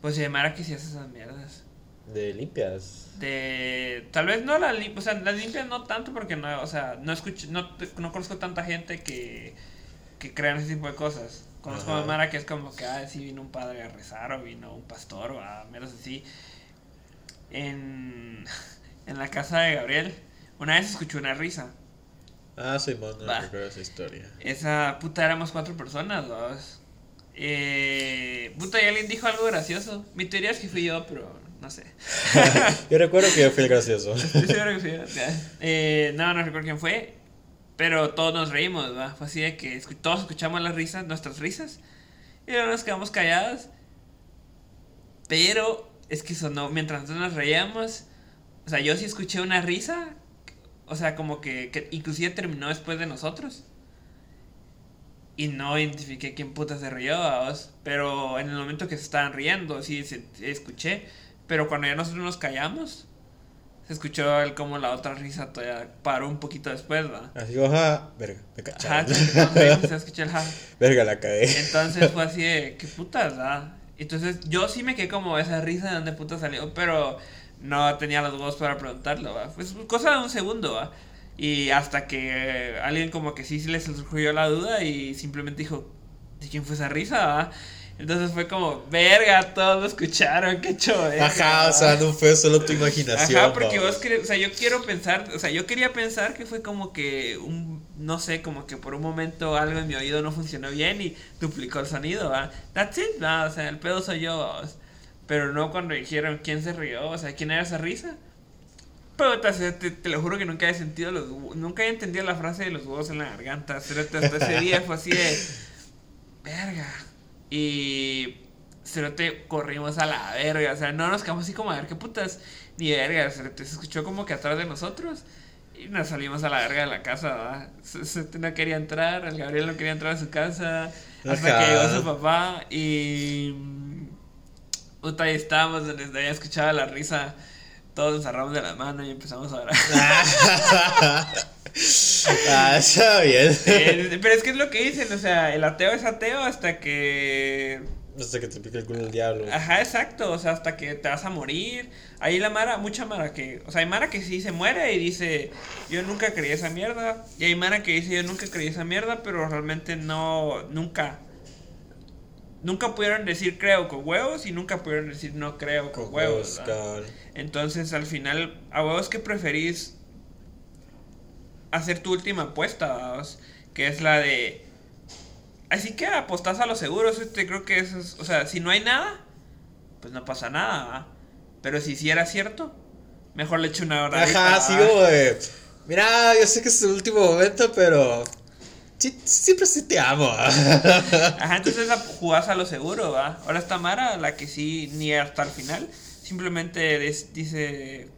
[SPEAKER 2] Pues se llamara que si haces esas mierdas.
[SPEAKER 1] De limpias.
[SPEAKER 2] De. Tal vez no las limpias. O sea, las limpias no tanto porque no. O sea, no escucho. No, no conozco tanta gente que. Que crean ese tipo de cosas. Conozco a Mara que es como que, ah, sí vino un padre a rezar o vino un pastor o a menos así. En. En la casa de Gabriel. Una vez escuché una risa.
[SPEAKER 1] Ah, sí, no recuerdo esa historia.
[SPEAKER 2] Esa puta éramos cuatro personas, dos. Eh, puta, y alguien dijo algo gracioso. Mi teoría es que fui yo, pero no sé.
[SPEAKER 1] Yo recuerdo que yo fui el gracioso.
[SPEAKER 2] Que fui yo. Eh, no, no recuerdo quién fue. Pero todos nos reímos, ¿va? Fue así de que todos escuchamos las risas, nuestras risas. Y luego nos quedamos callados. Pero es que sonó, mientras nosotros nos reíamos. O sea, yo sí escuché una risa. O sea, como que, que inclusive terminó después de nosotros. Y no identifiqué quién puta se rió, ¿vos? Pero en el momento que se estaban riendo, sí se- escuché. Pero cuando ya nosotros nos callamos, se escuchó el como la otra risa todavía paró un poquito después, ¿va?
[SPEAKER 1] Así digo, ajá, verga, me
[SPEAKER 2] Ajá,
[SPEAKER 1] cacharon.
[SPEAKER 2] cuando se- escuchó el ja.
[SPEAKER 1] verga, la cagué.
[SPEAKER 2] Entonces fue así de, ¿qué putas, va? Entonces yo sí me quedé como esa risa de dónde puta salió, pero no tenía los huevos para preguntarlo, va. Pues cosa de un segundo, va. Y hasta que alguien como que sí se les surgió la duda y simplemente dijo, ¿de quién fue esa risa, va? Entonces fue como, verga, todos lo escucharon, qué chover.
[SPEAKER 1] Ajá, o sea, no fue solo tu imaginación.
[SPEAKER 2] Ajá, porque
[SPEAKER 1] vamos.
[SPEAKER 2] vos o sea, yo quiero pensar, o sea, yo quería pensar que fue como que un, no sé, como que por un momento algo en mi oído no funcionó bien y duplicó el sonido, ¿va? That's it, ¿va? O sea, el pedo soy yo, ¿va? Pero no cuando dijeron quién se rió, o sea, quién era esa risa. Pero te, te, lo juro que nunca he sentido los, nunca he entendido la frase de los huevos en la garganta. Hasta hasta ese día fue así de, verga. Y Cerote corrimos a la verga, o sea, no nos quedamos así como a ver qué putas, ni verga, Cerote se escuchó como que atrás de nosotros y nos salimos a la verga de la casa. Cerote no quería entrar, el Gabriel no quería entrar a su casa, hasta
[SPEAKER 1] Ajá.
[SPEAKER 2] que llegó su papá y... Puta, ahí estábamos donde había escuchado la risa, todos nos agarramos de la mano y empezamos a orar.
[SPEAKER 1] ah, está bien.
[SPEAKER 2] Eh, pero es que es lo que dicen, o sea, el ateo es ateo hasta que
[SPEAKER 1] Hasta que te pique el culo el diablo.
[SPEAKER 2] Ajá, exacto, o sea, hasta que te vas a morir. Ahí la Mara, mucha Mara que, o sea, hay Mara que sí se muere y dice, yo nunca creí esa mierda. Y hay Mara que dice, yo nunca creí esa mierda, pero realmente no, nunca. Nunca pudieron decir creo con huevos y nunca pudieron decir no creo con,
[SPEAKER 1] Con
[SPEAKER 2] huevos. Entonces, al final, a huevos que preferís hacer tu última apuesta, vamos, que es la de Así que apostás a lo seguro, eso te creo que eso es, o sea, si no hay nada, pues no pasa nada, ¿va? Pero si sí era cierto, mejor le echo una hora.
[SPEAKER 1] Ajá, sí, de. Mira, yo sé que es el último momento, pero. Sí- siempre sí te amo.
[SPEAKER 2] Ajá, entonces jugás a lo seguro, ¿va? Ahora está Mara, la que sí, ni hasta el final, simplemente dice,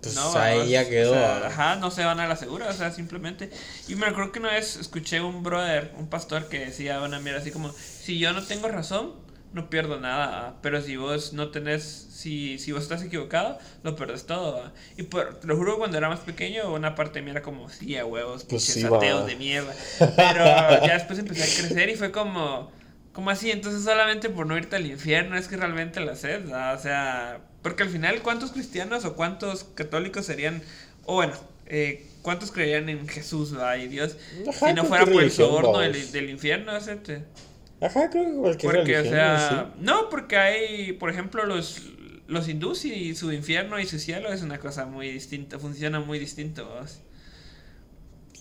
[SPEAKER 1] Pues
[SPEAKER 2] no,
[SPEAKER 1] ahí ya quedó.
[SPEAKER 2] o sea, ajá, no se van a la segura, o sea, simplemente. Y me acuerdo que una vez escuché un brother, un pastor que decía una mierda así como: Si yo no tengo razón, no pierdo nada, pero si vos no tenés, si, si vos estás equivocado, lo perdés todo. ah". Y por, te lo juro, cuando era más pequeño, una parte de mí era como: Sí, a huevos,
[SPEAKER 1] Pues sí,
[SPEAKER 2] ateos
[SPEAKER 1] va.
[SPEAKER 2] de mierda. Pero ya después empecé a crecer y fue como. ¿Cómo así? Entonces solamente por no irte al infierno es que realmente lo haces, ¿verdad? O sea, porque al final ¿cuántos cristianos o cuántos católicos serían, o bueno, eh, cuántos creerían en Jesús, ¿verdad? Y Dios,
[SPEAKER 1] Ajá,
[SPEAKER 2] si no fuera por el soborno del, del infierno, ¿acepte?
[SPEAKER 1] Ajá, creo que cualquier
[SPEAKER 2] Porque, o sea, no, porque hay, por ejemplo, los, los hindús y su infierno y su cielo es una cosa muy distinta, funciona muy distinto.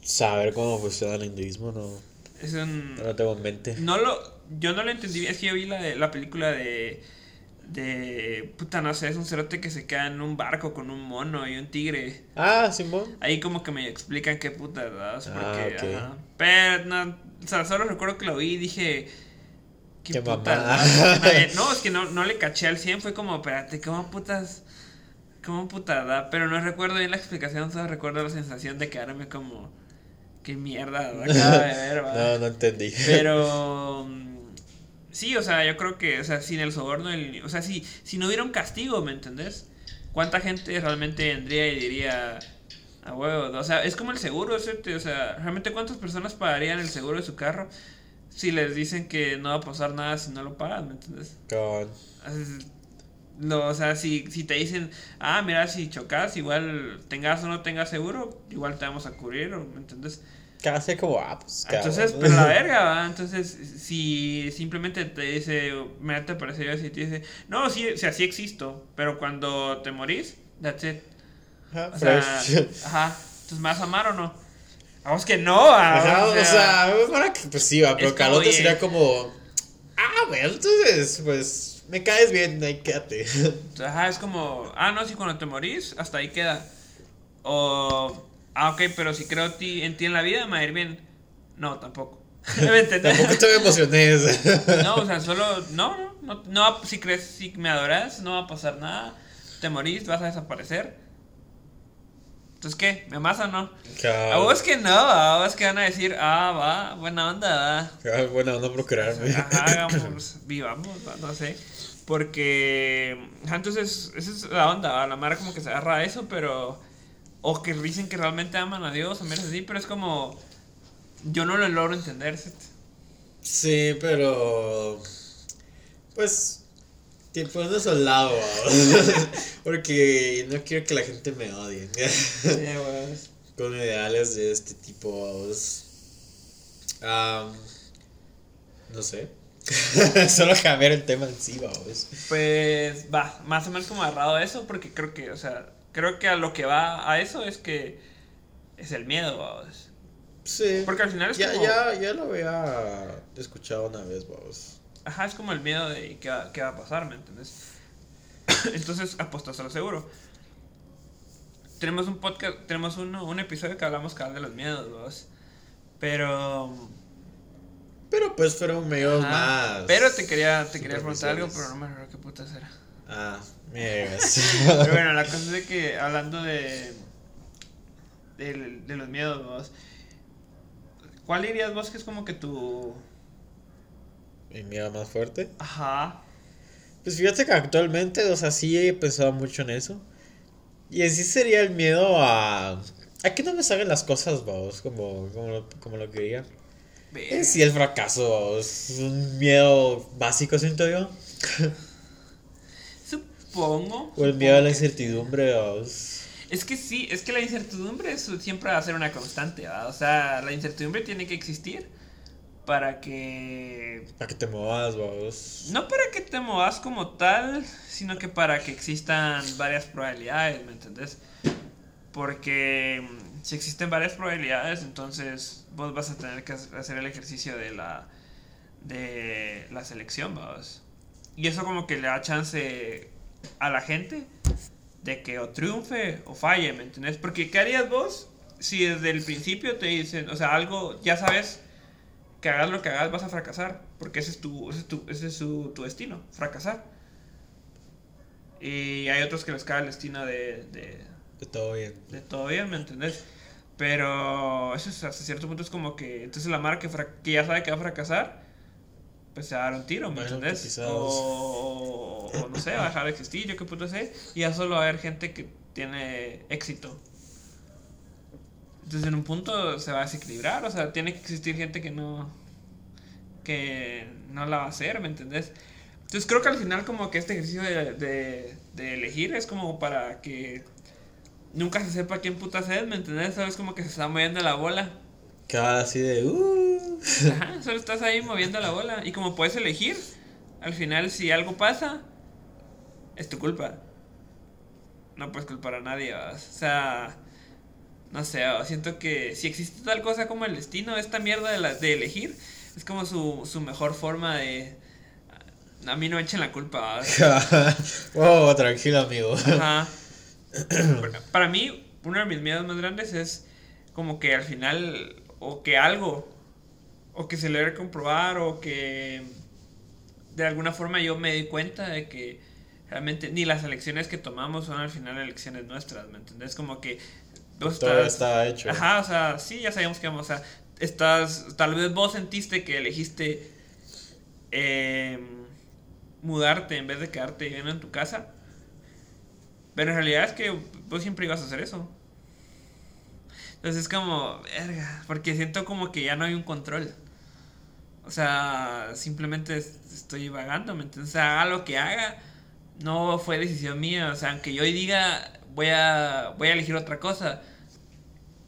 [SPEAKER 1] Saber cómo funciona el hinduismo, no,
[SPEAKER 2] Es un...
[SPEAKER 1] no lo tengo en mente.
[SPEAKER 2] No lo, yo no lo entendí, es que yo vi la, de, la película de, de, puta, no sé, es un cerote que se queda en un barco con un mono y un tigre.
[SPEAKER 1] Ah, Simón.
[SPEAKER 2] Ahí como que me explican qué puta, ¿verdad?
[SPEAKER 1] Ah,
[SPEAKER 2] porque,
[SPEAKER 1] ok.
[SPEAKER 2] ajá. Pero, no, o sea, solo recuerdo que lo vi y dije, qué,
[SPEAKER 1] Qué
[SPEAKER 2] No, es que no, no le caché al 100, fue como, espérate, ¿cómo putas? ¿Cómo puta, verdad? Pero no recuerdo bien la explicación, solo recuerdo la sensación de quedarme como, qué mierda. Acabo de ver, ¿verdad?
[SPEAKER 1] No, no entendí.
[SPEAKER 2] Pero sí, o sea, yo creo que, o sea, sin el soborno, el- o sea, si, si no hubiera un castigo, ¿me entendés? ¿Cuánta gente realmente vendría y diría a huevo? O sea, es como el seguro, ¿cierto? O sea, realmente cuántas personas pagarían el seguro de su carro si les dicen que no va a pasar nada si no lo pagan, ¿me Haces- No, o sea, si, si te dicen, ah, mira, si chocas, igual tengas o no tengas seguro, igual te vamos a cubrir, ¿o ¿me entendés?
[SPEAKER 1] Casi como, ah, pues.
[SPEAKER 2] Entonces, pero la verga, ¿va? Entonces, si simplemente te dice, me te parece Dios y te dice, no, sí, o sea, sí existo, pero cuando te morís, that's it.
[SPEAKER 1] Ajá,
[SPEAKER 2] O sea, ajá, entonces me vas a amar o no. Vamos que no, ¿va?
[SPEAKER 1] Ajá, o sea, para que, pues sí, va, pero Carlota sería como, ah, bueno, entonces, pues, me caes bien, ahí quédate.
[SPEAKER 2] Ajá, es como, ah, no, si cuando te morís, hasta ahí queda. O, ah, ok, pero si creo ti, en ti en la vida, me va a ir bien. No, tampoco.
[SPEAKER 1] Tampoco te emociones.
[SPEAKER 2] No, o sea, solo, no, no, no, no si crees, si me adoras, no va a pasar nada, te morís, vas a desaparecer. Entonces, ¿qué? ¿Me amas o no?
[SPEAKER 1] Cabal.
[SPEAKER 2] A vos que no, a vos que van a decir, ah, va, buena onda, va.
[SPEAKER 1] Cabal, Buena onda procurarme.
[SPEAKER 2] Ajá, hagamos, vivamos, va, no sé. Porque, ajá, entonces, esa es la onda, ¿va? la mara como que se agarra a eso, pero, o que dicen que realmente aman a Dios, o menos así, pero es como, yo no lo logro entender, ¿sí?
[SPEAKER 1] Sí, pero. Pues. Te pones al lado, Porque no quiero que la gente me odie.
[SPEAKER 2] Sí.
[SPEAKER 1] Con ideales de este tipo. Am, no sé. Solo cambiar el tema en sí.
[SPEAKER 2] Pues va, más o menos como agarrado a eso, porque creo que, o sea, creo que a lo que va a eso es que es el miedo, vamos.
[SPEAKER 1] Sí.
[SPEAKER 2] Porque al final es
[SPEAKER 1] ya,
[SPEAKER 2] como-
[SPEAKER 1] ya, ya lo había escuchado una vez, vamos.
[SPEAKER 2] Ajá, es como el miedo de qué va, qué va a pasar, ¿me entiendes? Entonces apostas a lo seguro. Tenemos un podcast, tenemos uno, un episodio que hablamos cada de los miedos, vamos. Pero.
[SPEAKER 1] Pero pues fueron
[SPEAKER 2] ajá,
[SPEAKER 1] más.
[SPEAKER 2] Pero te quería, te quería preguntar algo, pero no me acuerdo qué putas era.
[SPEAKER 1] Ah, mierdas.
[SPEAKER 2] Pero bueno, la cosa es de que hablando de. De, de los miedos, vos. ¿Cuál dirías vos que es como que tu.
[SPEAKER 1] Mi miedo más fuerte.
[SPEAKER 2] Ajá.
[SPEAKER 1] Pues fíjate que actualmente, o sea, sí he pensado mucho en eso. Y en sí sería el miedo a. A que no me salgan las cosas, vamos, como, como, lo, como lo quería. En sí el fracaso, vamos. Es un miedo básico, siento yo.
[SPEAKER 2] Supongo.
[SPEAKER 1] O el miedo a la incertidumbre, vamos.
[SPEAKER 2] Es que sí, es que la incertidumbre siempre va a ser una constante, ¿va? O sea, la incertidumbre tiene que existir para que...
[SPEAKER 1] Para que te muevas, vamos.
[SPEAKER 2] No para que te movas como tal, sino que para que existan varias probabilidades, ¿me entendés? Porque mm, si existen varias probabilidades, entonces vos vas a tener que hacer el ejercicio de la, de la selección, vamos. Y eso como que le da chance a la gente de que o triunfe o falle, ¿me entendés? Porque ¿qué harías vos si desde el principio te dicen, o sea, algo, ya sabes que hagas lo que hagas vas a fracasar, porque ese es tu, ese es tu, ese es su- tu destino, fracasar. Y hay otros que les cae el destino de, de,
[SPEAKER 1] De todo bien.
[SPEAKER 2] De todo bien, ¿me entendés? Pero eso es, hasta cierto punto es como que. Entonces la marca que, que ya sabe que va a fracasar, pues se va a dar un tiro, ¿me
[SPEAKER 1] Bueno,
[SPEAKER 2] entendés? o no sé, va a dejar de existir, yo qué puto sé. Y ya solo va a haber gente que tiene éxito. Entonces en un punto se va a desequilibrar, o sea, tiene que existir gente que no. que no la va a hacer, ¿me entendés? Entonces creo que al final como que este ejercicio de, de, de elegir es como para que nunca se sepa quién puta es, ¿me entendés? Sabes como que se está moviendo la bola.
[SPEAKER 1] Así de. Uh.
[SPEAKER 2] Ajá, solo estás ahí moviendo la bola. Y como puedes elegir, al final si algo pasa, es tu culpa. No puedes culpar a nadie, ¿vas? o sea, no sé, siento que si existe tal cosa como el destino, esta mierda de, la, de elegir, es como su, su mejor forma de... A mí no me echen la culpa,
[SPEAKER 1] wow, tranquilo, amigo.
[SPEAKER 2] Ajá. Para- mí, uno de mis miedos más grandes es como que al final, o que algo, o que se le comprobar, o que de alguna forma yo me di cuenta de que realmente ni las elecciones que tomamos son al final elecciones nuestras, ¿me entendés? Como que vos
[SPEAKER 1] Todo
[SPEAKER 2] estás-
[SPEAKER 1] estaba hecho.
[SPEAKER 2] Ajá, o sea, sí, ya sabíamos que vamos a... Estás, tal vez vos sentiste que elegiste eh, mudarte en vez de quedarte viviendo en tu casa. Pero en realidad es que vos siempre ibas a hacer eso. Entonces es como, verga, porque siento como que ya no hay un control. O sea, simplemente es- estoy vagando, ¿me entiendes? O sea, haga lo que haga, no fue decisión mía. O sea, aunque yo hoy diga, voy a, voy a elegir otra cosa.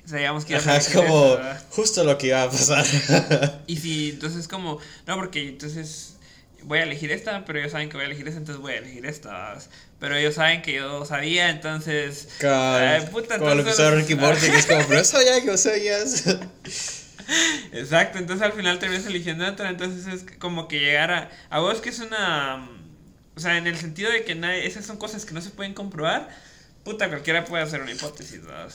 [SPEAKER 2] O sea, digamos que
[SPEAKER 1] Ajá, es como
[SPEAKER 2] eso,
[SPEAKER 1] justo lo que iba a pasar.
[SPEAKER 2] Y si, entonces como, no, porque entonces voy a elegir esta, pero ellos saben que voy a elegir esta, entonces voy a elegir esta. Pero ellos saben que yo sabía, entonces... Ay, puta,
[SPEAKER 1] como lo que
[SPEAKER 2] entonces-
[SPEAKER 1] Ricky Morty, que es como, pero eso ya que sabías.
[SPEAKER 2] Exacto, entonces al final terminas eligiendo otra, entonces es como que llegar a... A vos que es una... O sea, en el sentido de que nadie, esas son cosas que no se pueden comprobar, puta, cualquiera puede hacer una hipótesis, ¿verdad?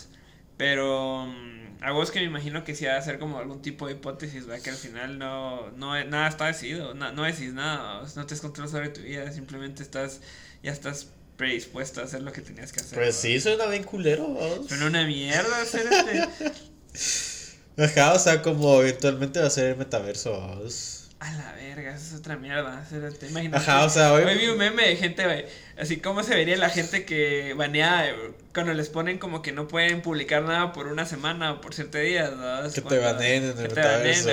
[SPEAKER 2] Pero mm, a vos que me imagino que sí va a ser como algún tipo de hipótesis, ¿verdad? Que al final no, no nada está decidido, no, no decís nada, ¿verdad? no tienes control sobre tu vida, simplemente estás, ya estás predispuesto a hacer lo que tenías que hacer.
[SPEAKER 1] Pues sí, suena bien culero, vamos.
[SPEAKER 2] Suena una mierda hacer este...
[SPEAKER 1] Ajá, o sea, como eventualmente va a ser el metaverso.
[SPEAKER 2] A la verga, eso es otra mierda. Imagínate.
[SPEAKER 1] Ajá, o sea, hoy-
[SPEAKER 2] Hoy vi un meme de gente, güey. Así como se vería la gente que banea eh, cuando les ponen como que no pueden publicar nada por una semana o por siete días,
[SPEAKER 1] Que te baneen en el
[SPEAKER 2] te
[SPEAKER 1] metaverso.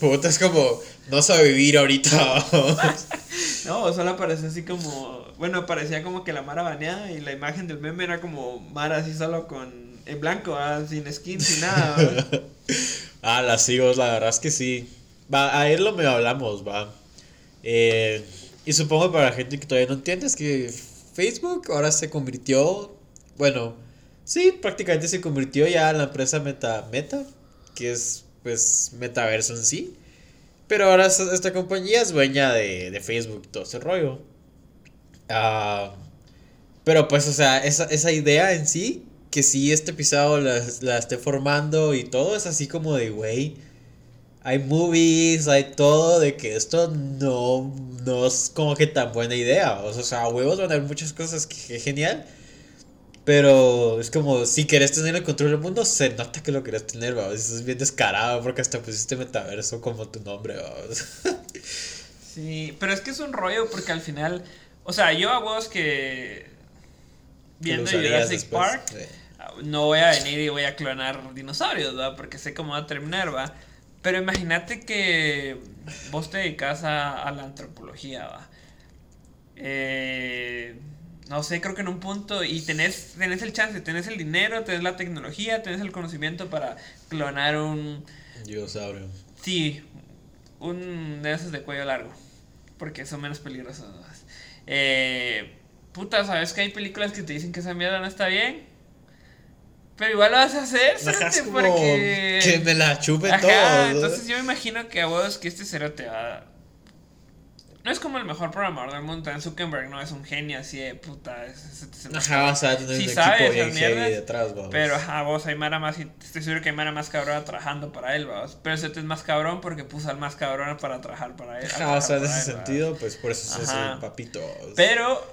[SPEAKER 1] Puta, es como, no sabe vivir ahorita.
[SPEAKER 2] No, solo apareció así como. Bueno, parecía como que la Mara baneada y la imagen del meme era como Mara así solo con. En blanco, ah, sin skin, sin nada.
[SPEAKER 1] Ah, las sigo, la verdad es que sí. Va, a él lo me hablamos, va. Eh, y supongo para la gente que todavía no entiende es que Facebook ahora se convirtió, bueno, sí, prácticamente se convirtió ya en la empresa Meta, Meta, que es pues metaverso en sí. Pero ahora esta, compañía es dueña de, de Facebook, todo ese rollo. Ah, pero pues, o sea, esa, esa idea en sí, que sí este pisado la, la esté formando y todo, es así como de, güey, hay movies, hay todo, de que esto no, no es como que tan buena idea. O sea, a huevos van a haber muchas cosas que, que genial. Pero es como, si querés tener el control del mundo, se nota que lo querés tener, vamos. Es bien descarado porque hasta pusiste metaverso como tu nombre, vamos.
[SPEAKER 2] Sí, pero es que es un rollo porque al final. O sea, yo a vos que. Viendo Jurassic
[SPEAKER 1] después,
[SPEAKER 2] Park.
[SPEAKER 1] sí.
[SPEAKER 2] no voy a venir y voy a clonar dinosaurios, ¿verdad? Porque sé cómo va a terminar, ¿va? Pero imagínate que vos te dedicas a, a la antropología, ¿va? Eh, no sé, creo que en un punto y tenés, tenés el chance, tenés el dinero, tenés la tecnología, tenés el conocimiento para clonar un...
[SPEAKER 1] Dinosaurio.
[SPEAKER 2] Sí, un de esos de cuello largo. Porque son menos peligrosos. Eh, puta, ¿sabes que hay películas que te dicen que esa mierda no está bien? Pero igual lo vas a hacer, cerote, porque...
[SPEAKER 1] que me la chupen
[SPEAKER 2] Ajá,
[SPEAKER 1] todos. ¿no?
[SPEAKER 2] entonces yo me imagino que a vos que este cerote va... No es como el mejor programador del mundo, Dan Zuckerberg no es un genio así de puta. es- es- es-
[SPEAKER 1] Ajá, o sea, tener
[SPEAKER 2] Sí
[SPEAKER 1] un
[SPEAKER 2] sabe
[SPEAKER 1] equipo
[SPEAKER 2] mierdas,
[SPEAKER 1] detrás, vamos.
[SPEAKER 2] Pero ajá, vos hay Mara más, y estoy seguro que hay Mara más cabrona trabajando para él, vamos. Pero ese es más cabrón porque puso al más cabrón para trabajar para él.
[SPEAKER 1] Ajá, o sea, en ese
[SPEAKER 2] él,
[SPEAKER 1] sentido, pues por eso es el papito.
[SPEAKER 2] Pero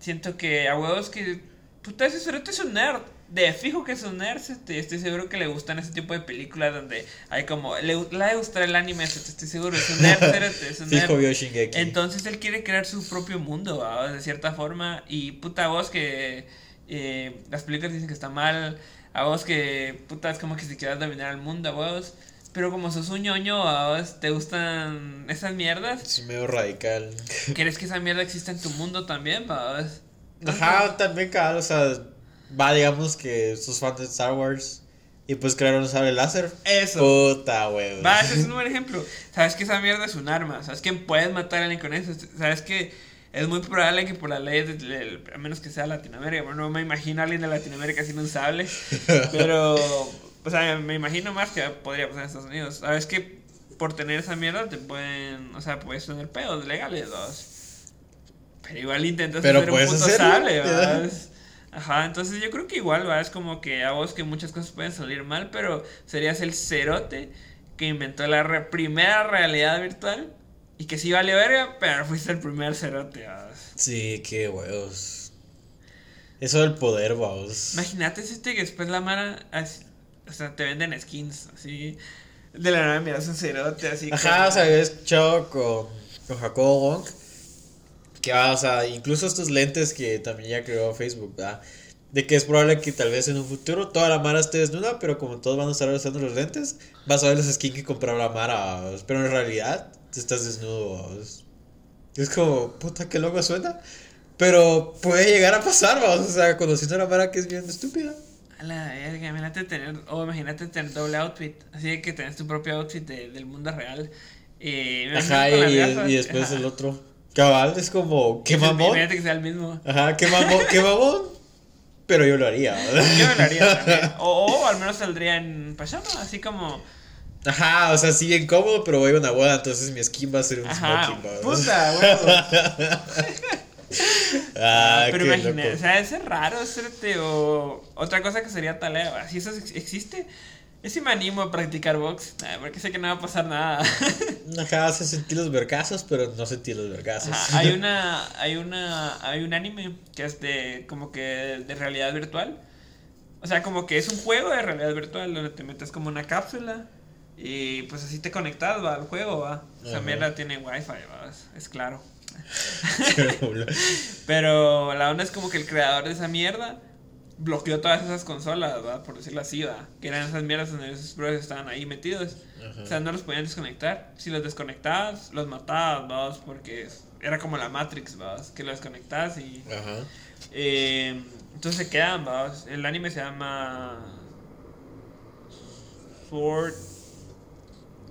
[SPEAKER 2] siento que a huevos que. Puta, ese cerote es un nerd. De fijo que es un nerd, este, estoy seguro que le gustan ese tipo de películas donde hay como, le, le gustar el anime, este, estoy seguro, es un nerd, es un nerd.
[SPEAKER 1] Fijo vio Shingeki.
[SPEAKER 2] Entonces él quiere crear su propio mundo, ¿va? de cierta forma, y puta vos que eh, las películas dicen que está mal, a vos que puta es como que si quieras dominar el mundo, a vos. Pero como sos un ñoño, a vos te gustan esas mierdas.
[SPEAKER 1] Es medio radical.
[SPEAKER 2] ¿Quieres que esa mierda exista en tu mundo también, vos?
[SPEAKER 1] Ajá, también, cabal, o sea, va, digamos que sos fan de Star Wars y pues crearon un sable láser.
[SPEAKER 2] Eso.
[SPEAKER 1] Puta, weón.
[SPEAKER 2] Va, ese es un buen ejemplo. Sabes que esa mierda es un arma. Sabes que puedes matar a alguien con eso. Sabes que es muy probable que por las leyes, de- de- a menos que sea Latinoamérica, bueno, no me imagino a alguien de Latinoamérica sin un sable, pero, o sea, me imagino más que podría pasar en Estados Unidos. Sabes que por tener esa mierda te pueden, o sea, puedes tener pedos legales, dos. Pero igual intentas
[SPEAKER 1] Pero
[SPEAKER 2] hacer un puto
[SPEAKER 1] hacerlo,
[SPEAKER 2] sable,
[SPEAKER 1] ya.
[SPEAKER 2] Ajá, entonces yo creo que igual, va, es como que a vos que muchas cosas pueden salir mal, pero serías el cerote que inventó la re- primera realidad virtual y que sí valió verga, pero fuiste el primer cerote, ¿vas?
[SPEAKER 1] Sí, qué huevos. Eso del poder, vamos.
[SPEAKER 2] Imagínate si este que después la mara, así- o sea, te venden skins, así, de la nada miras un cerote, así.
[SPEAKER 1] Ajá,
[SPEAKER 2] con-
[SPEAKER 1] o sea, escuchado con, con Jacobo Wong que, ah, o sea, incluso estos lentes que también ya creó Facebook, ¿verdad? De que es probable que tal vez en un futuro toda la Mara esté desnuda, pero como todos van a estar usando los lentes, vas a ver los skins que compró la Mara, pero en realidad estás desnudo. Es como, puta, qué loco suena. Pero puede llegar a pasar, vamos, o sea, conociendo a la Mara que es bien estúpida.
[SPEAKER 2] La verga, imagínate tener, o imagínate tener doble outfit, así que tenés tu propio outfit de- del mundo real.
[SPEAKER 1] Ajá,
[SPEAKER 2] con
[SPEAKER 1] y, después
[SPEAKER 2] ajá.
[SPEAKER 1] el otro. Cabal, es como, qué
[SPEAKER 2] Ese-
[SPEAKER 1] mamón.
[SPEAKER 2] Imagínate que sea el mismo.
[SPEAKER 1] Ajá, qué mamón, qué mamón. Pero yo lo haría. ¿verdad?
[SPEAKER 2] Yo lo haría también. O, o al menos saldría en pijama, así como.
[SPEAKER 1] Ajá, o sea, sí incómodo, pero voy a una boda, entonces mi skin va a ser un
[SPEAKER 2] Ajá,
[SPEAKER 1] smoking, ¿verdad?
[SPEAKER 2] puta, huevos.
[SPEAKER 1] Ah,
[SPEAKER 2] Pero
[SPEAKER 1] qué
[SPEAKER 2] imagínate, o sea, es raro hacerte o otra cosa que sería talea, si eso ex- existe, yo sí me animo a practicar box, porque sé que no va a pasar nada.
[SPEAKER 1] Ajá, hace sentir los vergazos, pero no sentir los vergazos.
[SPEAKER 2] Ajá, hay una, hay una, hay un anime que es de, como que de realidad virtual, o sea, como que es un juego de realidad virtual donde te metes como una cápsula y pues así te conectas va al juego, va, esa
[SPEAKER 1] Ajá.
[SPEAKER 2] mierda tiene wifi, va, es- claro. Pero la onda es como que el creador de esa mierda bloqueó todas esas consolas, ¿va? Por decirlo así, ¿va? Que eran esas mierdas donde esos brothers estaban ahí metidos.
[SPEAKER 1] Ajá.
[SPEAKER 2] O sea, no los podían desconectar. Si los desconectabas, los matabas, ¿va? Porque era como la Matrix, ¿va? Que los desconectabas y...
[SPEAKER 1] Ajá.
[SPEAKER 2] eh, entonces se quedan, ¿va? El anime se llama... Sword...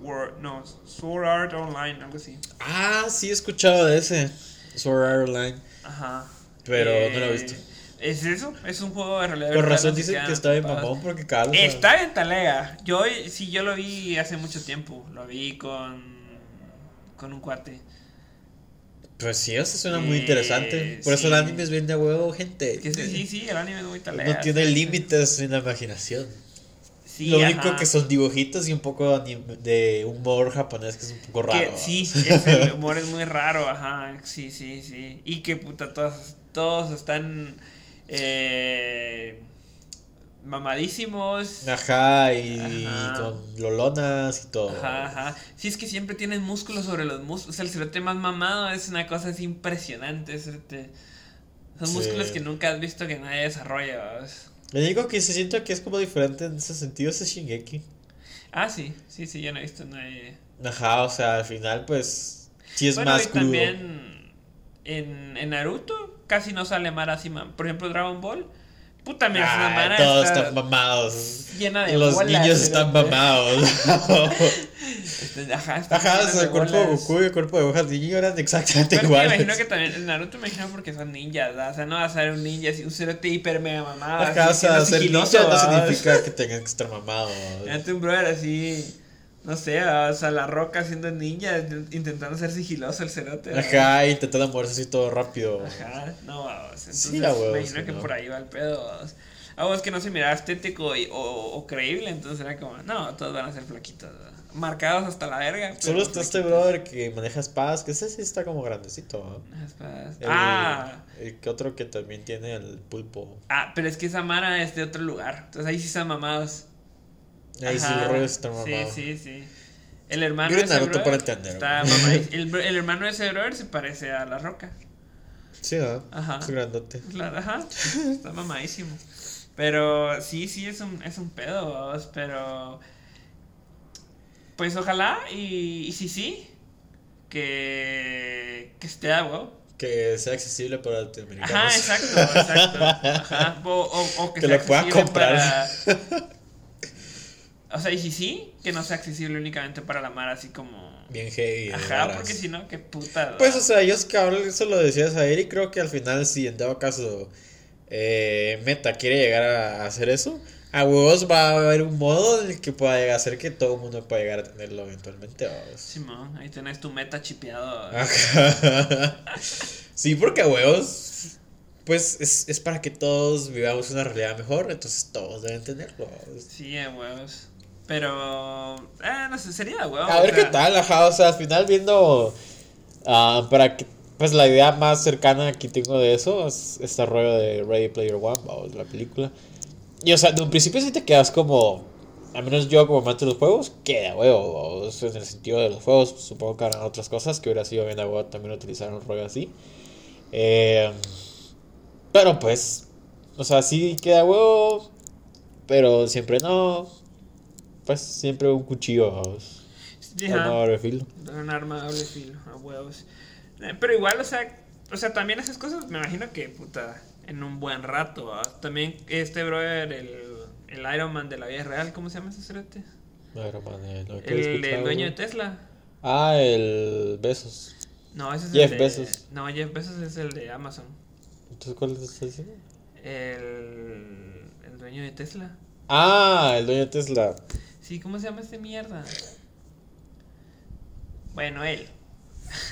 [SPEAKER 2] War- no, Sword Art Online, algo así.
[SPEAKER 1] Ah, sí he escuchado de ese. Sword Art Online.
[SPEAKER 2] Ajá.
[SPEAKER 1] Pero
[SPEAKER 2] Eh,
[SPEAKER 1] no lo he visto.
[SPEAKER 2] Es eso, es un juego de realidad virtual,
[SPEAKER 1] razón dicen que está bien mamón porque vez-
[SPEAKER 2] Está bien talega. Yo sí, yo lo vi hace mucho tiempo. Lo vi con con un cuate.
[SPEAKER 1] Pues sí, eso suena muy
[SPEAKER 2] Eh,
[SPEAKER 1] interesante. Por eso
[SPEAKER 2] sí.
[SPEAKER 1] el anime es bien de huevo, gente.
[SPEAKER 2] Que sí, sí, sí, el anime es muy talega.
[SPEAKER 1] No tiene
[SPEAKER 2] Sí, sí.
[SPEAKER 1] límites en la imaginación.
[SPEAKER 2] Sí,
[SPEAKER 1] Lo único
[SPEAKER 2] ajá.
[SPEAKER 1] que son dibujitos y un poco de humor japonés que es un poco
[SPEAKER 2] Que
[SPEAKER 1] raro.
[SPEAKER 2] sí, es, el humor es muy raro, ajá. Sí, sí, sí. Y que puta, todos, todos están eh, mamadísimos.
[SPEAKER 1] Ajá, y
[SPEAKER 2] Ajá.
[SPEAKER 1] con lolonas y todo.
[SPEAKER 2] Ajá, ajá. Sí, es que siempre tienen músculos sobre los músculos. O sea, el cerote más mamado es una cosa así impresionante. cerote. Son
[SPEAKER 1] Sí.
[SPEAKER 2] músculos que nunca has visto que nadie desarrolla. ¿sabes?
[SPEAKER 1] Lo único que se siento que es como diferente en ese sentido es Shingeki.
[SPEAKER 2] Ah, sí, sí, sí, yo no he visto nadie.
[SPEAKER 1] Ajá, o sea, al final, pues. Sí es
[SPEAKER 2] bueno,
[SPEAKER 1] más
[SPEAKER 2] y
[SPEAKER 1] crudo.
[SPEAKER 2] también en, en Naruto casi no sale Mara así. ma- Por ejemplo, Dragon Ball. Puta, mira, Mara
[SPEAKER 1] todos
[SPEAKER 2] está
[SPEAKER 1] están mamados.
[SPEAKER 2] llena de
[SPEAKER 1] Los
[SPEAKER 2] bolas,
[SPEAKER 1] niños están mamados.
[SPEAKER 2] Este, Ajá, está
[SPEAKER 1] Ajá, o sea,
[SPEAKER 2] de
[SPEAKER 1] el cuerpo de. Goku y el cuerpo de Gohan niño eran exactamente
[SPEAKER 2] Pero es que me
[SPEAKER 1] iguales.
[SPEAKER 2] imagino que también Naruto me imagino porque son ninjas, ¿verdad? O sea, no vas a ser un ninja así, un cerote hiper mega mamado.
[SPEAKER 1] Ajá, o
[SPEAKER 2] así,
[SPEAKER 1] sea,
[SPEAKER 2] siendo
[SPEAKER 1] ser ninja no significa que tengan que estar mamados.
[SPEAKER 2] Imagínate un brother así, no sé, o sea, la roca siendo ninja, intentando ser sigiloso el cerote. ¿verdad?
[SPEAKER 1] Ajá, intentando moverse así todo rápido.
[SPEAKER 2] Ajá, no, vamos. Entonces,
[SPEAKER 1] Sí, a huevos,
[SPEAKER 2] me imagino
[SPEAKER 1] sí,
[SPEAKER 2] que
[SPEAKER 1] ¿no?
[SPEAKER 2] por ahí va el pedo. vamos. A vos que no se miraba estético y- o, o creíble, entonces era como, no, todos van a ser flaquitos. ¿verdad? marcados hasta la verga.
[SPEAKER 1] Solo está este brother que maneja espadas, que ese sí está como grandecito, ¿no?
[SPEAKER 2] Espadas.
[SPEAKER 1] El-
[SPEAKER 2] Ah,
[SPEAKER 1] El que otro que también tiene el pulpo.
[SPEAKER 2] ah, pero es que esa Mara es de otro lugar. Entonces ahí sí están mamados.
[SPEAKER 1] Ahí sí
[SPEAKER 2] Ajá,
[SPEAKER 1] los rollos están
[SPEAKER 2] Sí, sí, sí. El hermano de
[SPEAKER 1] Naruto para entender,
[SPEAKER 2] está el, el hermano de ese brother se parece a la roca.
[SPEAKER 1] Sí, ¿no?
[SPEAKER 2] Ajá.
[SPEAKER 1] Es grandote.
[SPEAKER 2] La- Ajá, está mamadísimo. Pero sí, sí, es un, es un pedo, pero... Pues ojalá y, y sí, sí, que, que esté a huevo.
[SPEAKER 1] Que sea accesible para latinoamericanos.
[SPEAKER 2] Ajá, exacto, exacto. Ajá. O, o- o que,
[SPEAKER 1] Que
[SPEAKER 2] sea
[SPEAKER 1] lo pueda comprar.
[SPEAKER 2] para- O sea, y si sí, que no sea accesible únicamente para la mar, así como...
[SPEAKER 1] Bien heavy.
[SPEAKER 2] Ajá, porque si no, qué puta.
[SPEAKER 1] Pues, o sea, yo es que ahora eso lo decías a él y creo que al final, si en dado caso eh, Meta quiere llegar a hacer eso, a huevos va a haber un modo en el que pueda llegar a hacer que todo el mundo pueda llegar a tenerlo eventualmente.
[SPEAKER 2] Simón, ahí tenés tu meta chipeado.
[SPEAKER 1] Ajá. Sí, porque a huevos, pues es, es para que todos vivamos una realidad mejor, entonces todos deben tenerlo.
[SPEAKER 2] Sí, a huevos. Pero, eh, no sé, sería huevos.
[SPEAKER 1] A ver
[SPEAKER 2] o
[SPEAKER 1] qué tal, ajá, o sea, al final viendo, ah, para que, pues la idea más cercana que tengo de eso es este rollo de Ready Player One, vamos, la película. Y o sea, de un principio sí te quedas como, al menos yo como amante de los juegos, queda huevo, en el sentido de los juegos, supongo que harán otras cosas que hubiera sido bien a huevo también utilizar un rollo así. Eh, pero pues, o sea, sí queda huevo, pero siempre no. Pues siempre un cuchillo, vamos.
[SPEAKER 2] sí,
[SPEAKER 1] Arma doble filo.
[SPEAKER 2] un arma de doble filo, a huevos. Eh, pero igual, o sea, o sea, también esas cosas me imagino que, puta, en un buen rato. ¿va? También este brother, el, el Iron Man de la vida real, ¿cómo se llama ese cerote?
[SPEAKER 1] Iron Man, eh, no, ¿qué he
[SPEAKER 2] El, el dueño de? Tesla.
[SPEAKER 1] Ah, el Besos.
[SPEAKER 2] No, ese es
[SPEAKER 1] Jeff
[SPEAKER 2] el de,
[SPEAKER 1] Bezos.
[SPEAKER 2] No, Jeff Bezos es el de Amazon.
[SPEAKER 1] Entonces, ¿cuál estás diciendo?
[SPEAKER 2] El, el dueño de Tesla.
[SPEAKER 1] Ah, el dueño de Tesla.
[SPEAKER 2] Sí, ¿cómo se llama este mierda? Bueno, él.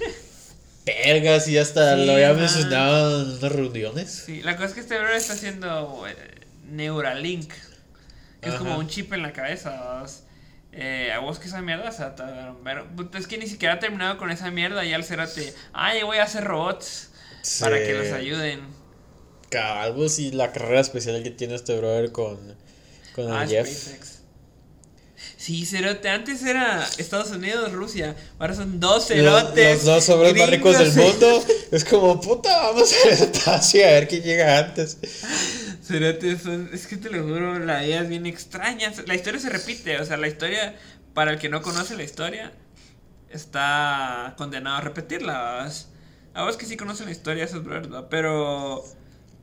[SPEAKER 1] Verga, sí, hasta
[SPEAKER 2] Sí,
[SPEAKER 1] lo había mencionado en unas reuniones.
[SPEAKER 2] Sí, la cosa es que este brother está haciendo eh, Neuralink, que es como un chip en la cabeza. Eh, a vos que esa mierda, puta, es que ni siquiera ha terminado con esa mierda y al cerate, ay, voy a hacer robots para que los ayuden.
[SPEAKER 1] Algo sí, la carrera especial que tiene este brother con, con
[SPEAKER 2] Ah,
[SPEAKER 1] el Jeff.
[SPEAKER 2] Sí, cerote, antes era Estados Unidos, Rusia, ahora son dos
[SPEAKER 1] Los,
[SPEAKER 2] cerotes.
[SPEAKER 1] los dos hombres más ricos del mundo. Es como, puta, vamos al espacio a ver quién llega antes.
[SPEAKER 2] Cerotes son, es que te lo juro, la vida es bien extraña. La historia se repite, o sea, la historia, para el que no conoce la historia, está condenado a repetirla. A vos que sí conocen la historia, eso es verdad, pero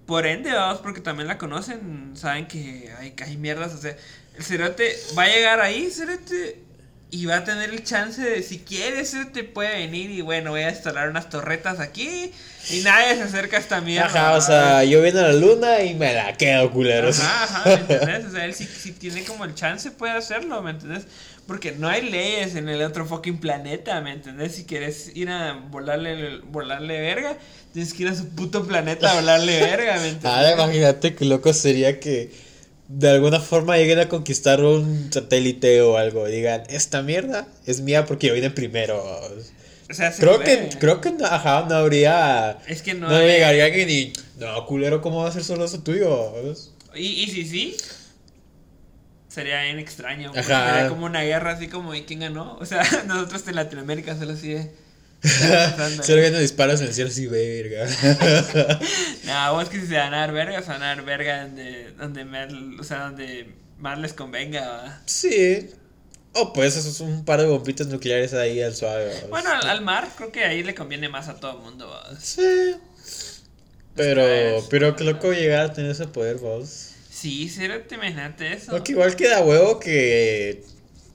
[SPEAKER 2] por ende, vamos, porque también la conocen, saben que hay, que hay mierdas, o sea, el cerote va a llegar ahí, cerote, y va a tener el chance de, si quiere, cerote, puede venir y bueno, voy a instalar unas torretas aquí y nadie se acerca a esta mierda.
[SPEAKER 1] Ajá, o sea, yo vine a la luna y me la quedo, culeros.
[SPEAKER 2] Ajá, ajá, ¿me entendés? O sea, él si, si tiene como el chance puede hacerlo, ¿me entendés? Porque no hay leyes en el otro fucking planeta, ¿me entendés? Si quieres ir a volarle, volarle verga, tienes que ir a su puto planeta a volarle verga, ¿me entendés?
[SPEAKER 1] Ahora imagínate qué loco sería que de alguna forma lleguen a conquistar un satélite o algo. Digan, esta mierda es mía porque yo vine primero.
[SPEAKER 2] O sea, se
[SPEAKER 1] Creo
[SPEAKER 2] puede.
[SPEAKER 1] que, creo que no, ajá, no habría.
[SPEAKER 2] Es que no
[SPEAKER 1] No,
[SPEAKER 2] hay-
[SPEAKER 1] llegaría alguien y. No, culero, ¿cómo va a ser solo eso tuyo?
[SPEAKER 2] Y, y si sí, sería bien extraño.
[SPEAKER 1] Ajá.
[SPEAKER 2] Sería como una guerra así como, ¿y quién ganó? O sea, nosotros en Latinoamérica solo así de...
[SPEAKER 1] Solo viendo disparos en el cielo así, verga.
[SPEAKER 2] No, vos que si se van a dar verga, se van a dar verga donde, donde, más, o sea, donde más les convenga. ¿va?
[SPEAKER 1] sí. Oh, pues eso es un par de bombitas nucleares ahí al suave. ¿va?
[SPEAKER 2] Bueno, al, al mar creo que ahí le conviene más a todo el mundo. ¿va?
[SPEAKER 1] Sí. Pero,
[SPEAKER 2] Pues,
[SPEAKER 1] pero qué loco llegar a tener ese poder, vos.
[SPEAKER 2] Sí, te imagínate eso.
[SPEAKER 1] Porque igual queda huevo que,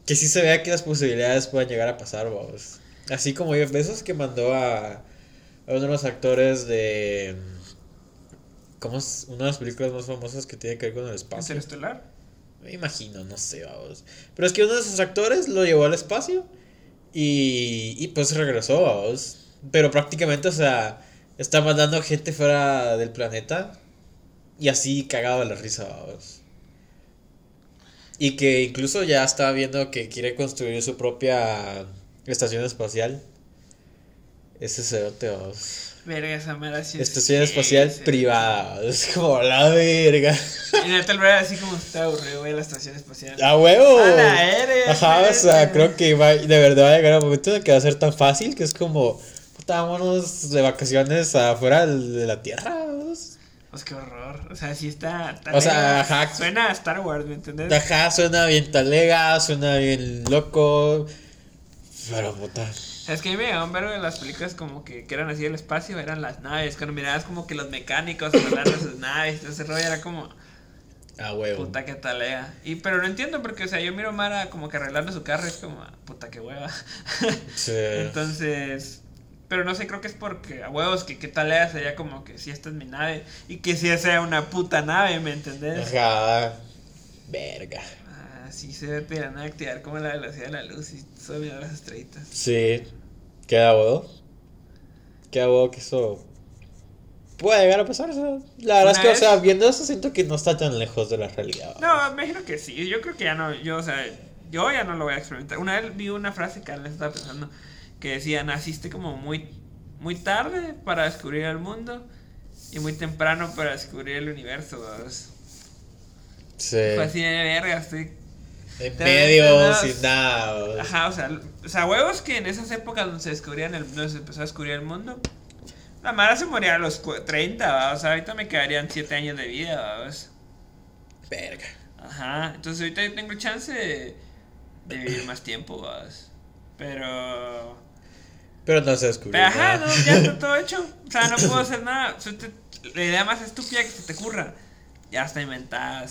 [SPEAKER 1] que sí se vea que las posibilidades puedan llegar a pasar, vos. Así como Jeff Bezos que mandó a, a uno de los actores de... ¿Cómo es? Una de las películas más famosas que tiene que ver con el espacio.
[SPEAKER 2] Interestelar.
[SPEAKER 1] Me imagino, no sé, vamos. Pero es que uno de esos actores lo llevó al espacio y, y pues regresó, vamos. Pero prácticamente, o sea, está mandando gente fuera del planeta y así cagado de la risa, vamos. Y que incluso ya estaba viendo que quiere construir su propia estación espacial. Ese cerote, vamos.
[SPEAKER 2] Verga, esa mera sí.
[SPEAKER 1] Estación espacial privada. Es como la verga.
[SPEAKER 2] Y neta el así como está aburrido, güey, la estación espacial.
[SPEAKER 1] ¡A huevo!
[SPEAKER 2] A la verga,
[SPEAKER 1] Ajá, o sea, creo que va, de verdad va a llegar un momento en el que va a ser tan fácil que es como, puta, vámonos de vacaciones afuera de la Tierra. vamos.
[SPEAKER 2] Pues qué horror. O sea, sí está. está
[SPEAKER 1] O sea, ajá.
[SPEAKER 2] Suena a Star Wars, ¿me entiendes?
[SPEAKER 1] Ajá, suena bien talega, suena bien loco. Pero puta.
[SPEAKER 2] Es que a mí me llegaba un vergo de las películas como que, que eran así del espacio, eran las naves. Cuando mirabas como que los mecánicos arreglando sus naves todo ese rollo era como,
[SPEAKER 1] A huevo.
[SPEAKER 2] puta que talea. Y pero no entiendo porque, o sea, yo miro a Mara como que arreglando su carro y es como, puta que hueva.
[SPEAKER 1] Sí.
[SPEAKER 2] Entonces, pero no sé, creo que es porque a huevos que qué talea sería como que si esta es mi nave y que si sea una puta nave, ¿me entendés?
[SPEAKER 1] Ajá. Verga.
[SPEAKER 2] Ah, sí, se la nada activar como la velocidad de la luz y solo las estrellitas.
[SPEAKER 1] Sí. Queda huevo. Queda huevo que eso puede llegar a pasar. o sea, la verdad es que, o sea, viendo eso siento que no está tan lejos de la realidad.
[SPEAKER 2] No, me imagino que sí. Yo creo que ya no, yo, o sea, yo ya no lo voy a experimentar. Una vez vi una frase que les estaba pensando que decía, naciste como muy, muy tarde para descubrir el mundo y muy temprano para descubrir el universo.
[SPEAKER 1] Sí.
[SPEAKER 2] Fue así de verga, estoy...
[SPEAKER 1] En medio, sin nada.
[SPEAKER 2] Ajá, o sea, o sea, huevos que en esas épocas donde se descubrían el, donde se empezó a descubrir el mundo, la Mara se moría a los cu- 30, ¿va? o sea, ahorita me quedarían 7 años de vida.
[SPEAKER 1] Verga.
[SPEAKER 2] Ajá, entonces ahorita yo tengo chance de, de vivir más tiempo, ¿vas? Pero...
[SPEAKER 1] Pero no se descubrió.
[SPEAKER 2] Ajá,
[SPEAKER 1] nada.
[SPEAKER 2] no, ya está todo hecho. O sea, no puedo hacer nada. O sea, te- la idea más estúpida que se te ocurra, ya está inventada.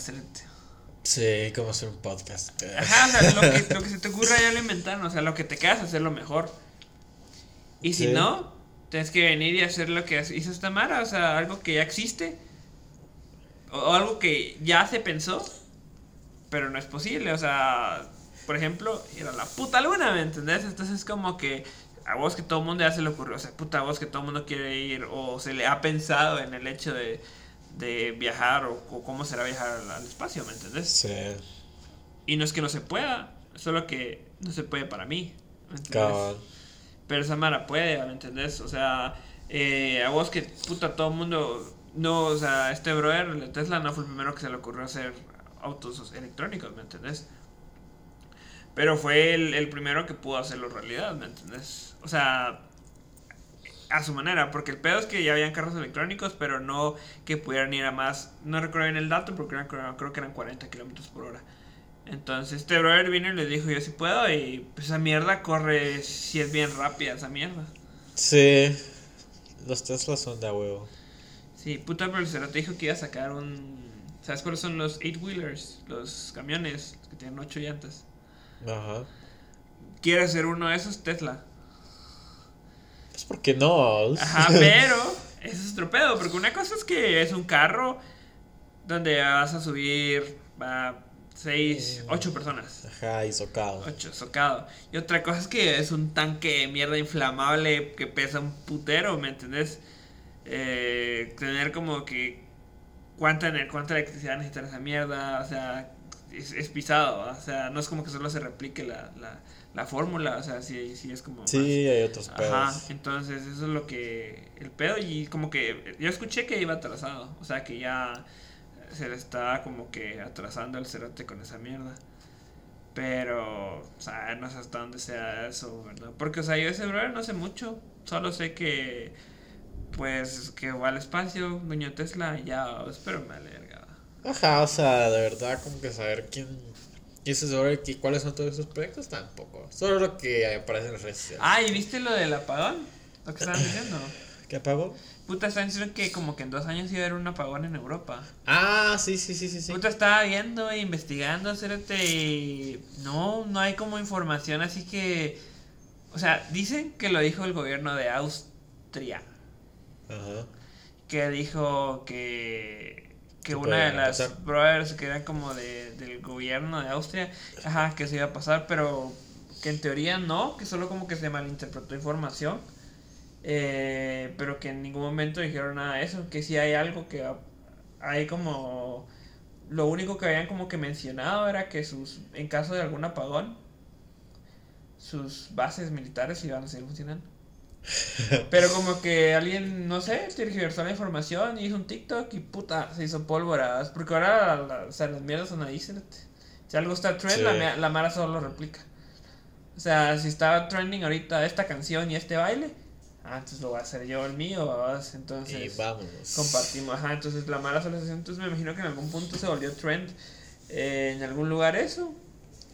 [SPEAKER 1] Sí, como hacer un podcast.
[SPEAKER 2] Ajá, o sea, lo que, lo que se te ocurra ya lo inventaron. O sea, lo que te quedas, hacerlo mejor. Y si
[SPEAKER 1] Sí.
[SPEAKER 2] no, tienes que venir y hacer lo que hizo esta Mara. O sea, algo que ya existe. O, o algo que ya se pensó, pero no es posible. O sea, por ejemplo, ir a la puta luna, ¿me entendés? Entonces es como que a vos que todo el mundo ya se le ocurrió. O sea, puta a vos que todo el mundo quiere ir. O se le ha pensado en el hecho de, de viajar. O, o cómo será viajar al, al espacio, ¿me entendés?
[SPEAKER 1] Sí.
[SPEAKER 2] Y no es que no se pueda, solo que no se puede para mí. ¿me entendés? Pero esa Mara puede, ¿me entendés? O sea, eh, a vos que puta todo el mundo. No, o sea, este brother, Tesla, no fue el primero que se le ocurrió hacer autos electrónicos, ¿me entendés? Pero fue el, el primero que pudo hacerlo realidad, ¿me entendés? O sea, a su manera, porque el pedo es que ya habían carros electrónicos, pero no que pudieran ir a más. No recuerdo bien el dato, porque eran- creo, que eran 40 kilómetros por hora. Entonces, este brother vino y le dijo: Yo sí puedo, y pues esa mierda corre si es bien rápida, esa mierda.
[SPEAKER 1] Sí. Los Teslas son de huevo.
[SPEAKER 2] Sí, puta, pero el cerote dijo que iba a sacar un. ¿Sabes cuáles son los 8-wheelers? Los camiones que tienen 8 llantas.
[SPEAKER 1] Ajá.
[SPEAKER 2] Quiere hacer uno de esos Tesla.
[SPEAKER 1] Porque no.
[SPEAKER 2] Ajá, pero eso es otro pedo, porque una cosa es que es un carro donde vas a subir a 6, 8 personas.
[SPEAKER 1] Ajá, y socado.
[SPEAKER 2] 8, socado. Y otra cosa es que es un tanque de mierda inflamable que pesa un putero, ¿me entendés? Eh, tener como que cuánta, cuánta electricidad necesita esa mierda, o sea, es, es pisado, o sea, no es como que solo se replique la, la, la fórmula, o sea, sí, sí es como... más-
[SPEAKER 1] Sí, hay otros
[SPEAKER 2] Ajá,
[SPEAKER 1] pedos.
[SPEAKER 2] entonces eso es lo que. El pedo, y como que. Yo escuché que iba atrasado. O sea, que ya se le estaba como que atrasando el cerote con esa mierda. Pero, o sea, no sé hasta dónde sea eso, ¿verdad? Porque, o sea, yo ese brother no sé mucho. Solo sé que. Pues que va al espacio, dueño Tesla, ya, espero me alerga.
[SPEAKER 1] Ajá, o sea, de verdad, como que saber quién. ¿Quién se sabe qué- cuáles son todos esos proyectos? Tampoco. Solo lo que aparece en las redes sociales.
[SPEAKER 2] Ah, ¿y viste lo del apagón? Lo que estaban diciendo.
[SPEAKER 1] ¿Qué apagó?
[SPEAKER 2] Puta, están diciendo que como que en dos años iba a haber un apagón en Europa.
[SPEAKER 1] Ah, sí, sí, sí, sí. sí.
[SPEAKER 2] Puta, estaba viendo e investigando, cerote, y no, no hay como información, así que, o sea, dicen que lo dijo el gobierno de Austria,
[SPEAKER 1] Ajá.
[SPEAKER 2] que dijo que, que una de las
[SPEAKER 1] pasar.
[SPEAKER 2] brothers que eran como de, del gobierno de Austria, ajá, que se iba a pasar, pero que en teoría no, que solo como que se malinterpretó información. Eh, pero que en ningún momento dijeron nada de eso, que si hay algo que hay como lo único que habían como que mencionado era que sus en caso de algún apagón sus bases militares iban a seguir funcionando. Pero como que alguien, no sé, tergiversó la información y hizo un TikTok y puta, se hizo pólvora. Porque ahora, la- o sea, las mierdas son ahí. ¿sí? Si algo está trend,
[SPEAKER 1] Sí.
[SPEAKER 2] la, la Mara solo lo replica. O sea, si estaba trending ahorita esta canción y este baile, ah, entonces lo voy a hacer yo el mío, ¿verdad?
[SPEAKER 1] Y
[SPEAKER 2] entonces
[SPEAKER 1] vámonos.
[SPEAKER 2] compartimos. Ajá, entonces la Mara solo hace Entonces me imagino que en algún punto se volvió trend eh, en algún lugar eso.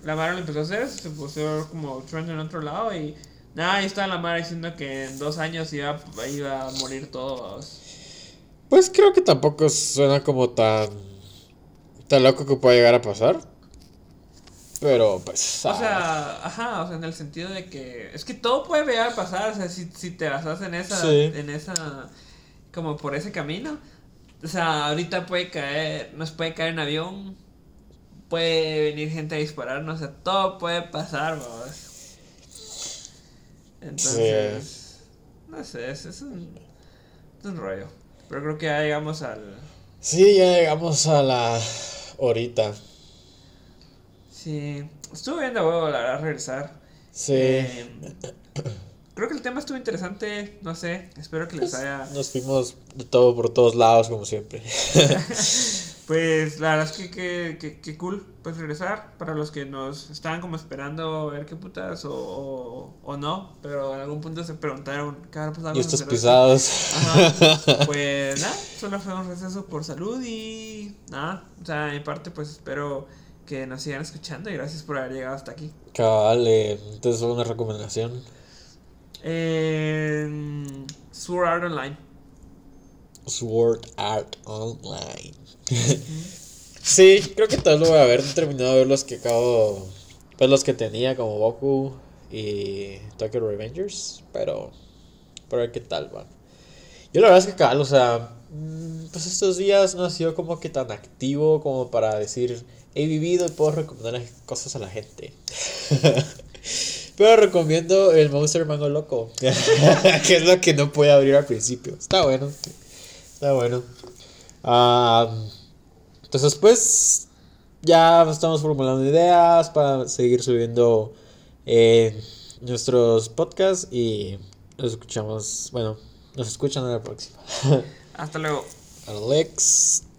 [SPEAKER 2] La Mara lo empezó a hacer, se puso como trend en otro lado y nada, ahí está la Mara diciendo que en dos años iba, iba a morir todo. vamos.
[SPEAKER 1] Pues creo que tampoco suena como tan. tan loco que pueda llegar a pasar. Pero pues.
[SPEAKER 2] O
[SPEAKER 1] ah,
[SPEAKER 2] sea, ajá, o sea, en el sentido de que es que todo puede llegar a pasar, o sea, si, si te basas en esa,
[SPEAKER 1] Sí.
[SPEAKER 2] en esa, como por ese camino, o sea, ahorita puede caer, nos puede caer un avión, puede venir gente a dispararnos, o sea, todo puede pasar, vamos. Entonces, no sé, es, es un, es un rollo, pero creo que ya llegamos al,
[SPEAKER 1] Sí, ya llegamos a la horita.
[SPEAKER 2] sí, estuvo bien de huevo, la verdad, regresar.
[SPEAKER 1] Sí.
[SPEAKER 2] Eh, creo que el tema estuvo interesante, no sé, espero que les haya...
[SPEAKER 1] Nos fuimos de todo por todos lados, como siempre.
[SPEAKER 2] Pues la verdad es que, que, que, que cool, pues regresar para los que nos estaban como esperando ver qué putas o, o, o no, pero en algún punto se preguntaron qué habrá pasado
[SPEAKER 1] y estos pisados.
[SPEAKER 2] Ajá. Pues nada, solo fue un receso por salud y nada, o sea, de mi parte pues espero que nos sigan escuchando y gracias por haber llegado hasta aquí.
[SPEAKER 1] Cabal, eh, entonces una recomendación.
[SPEAKER 2] Eh, Sword Art Online.
[SPEAKER 1] Sword Art Online. sí, creo que tal lo voy a haber terminado de ver los que acabo. Pues los que tenía como Goku y Tokyo Revengers. Pero. Pero ver qué tal va. Yo la verdad es que cabal, o sea. mm, Pues estos días no ha sido como que tan activo como para decir. He vivido y puedo recomendar cosas a la gente. Pero recomiendo el Monster Mango Loco. que es lo que no pude abrir al principio. Está bueno. Está bueno. Ah, entonces, pues, ya estamos formulando ideas para seguir subiendo eh, nuestros podcasts y nos escuchamos, bueno, nos escuchan en la próxima.
[SPEAKER 2] Hasta luego.
[SPEAKER 1] Alex.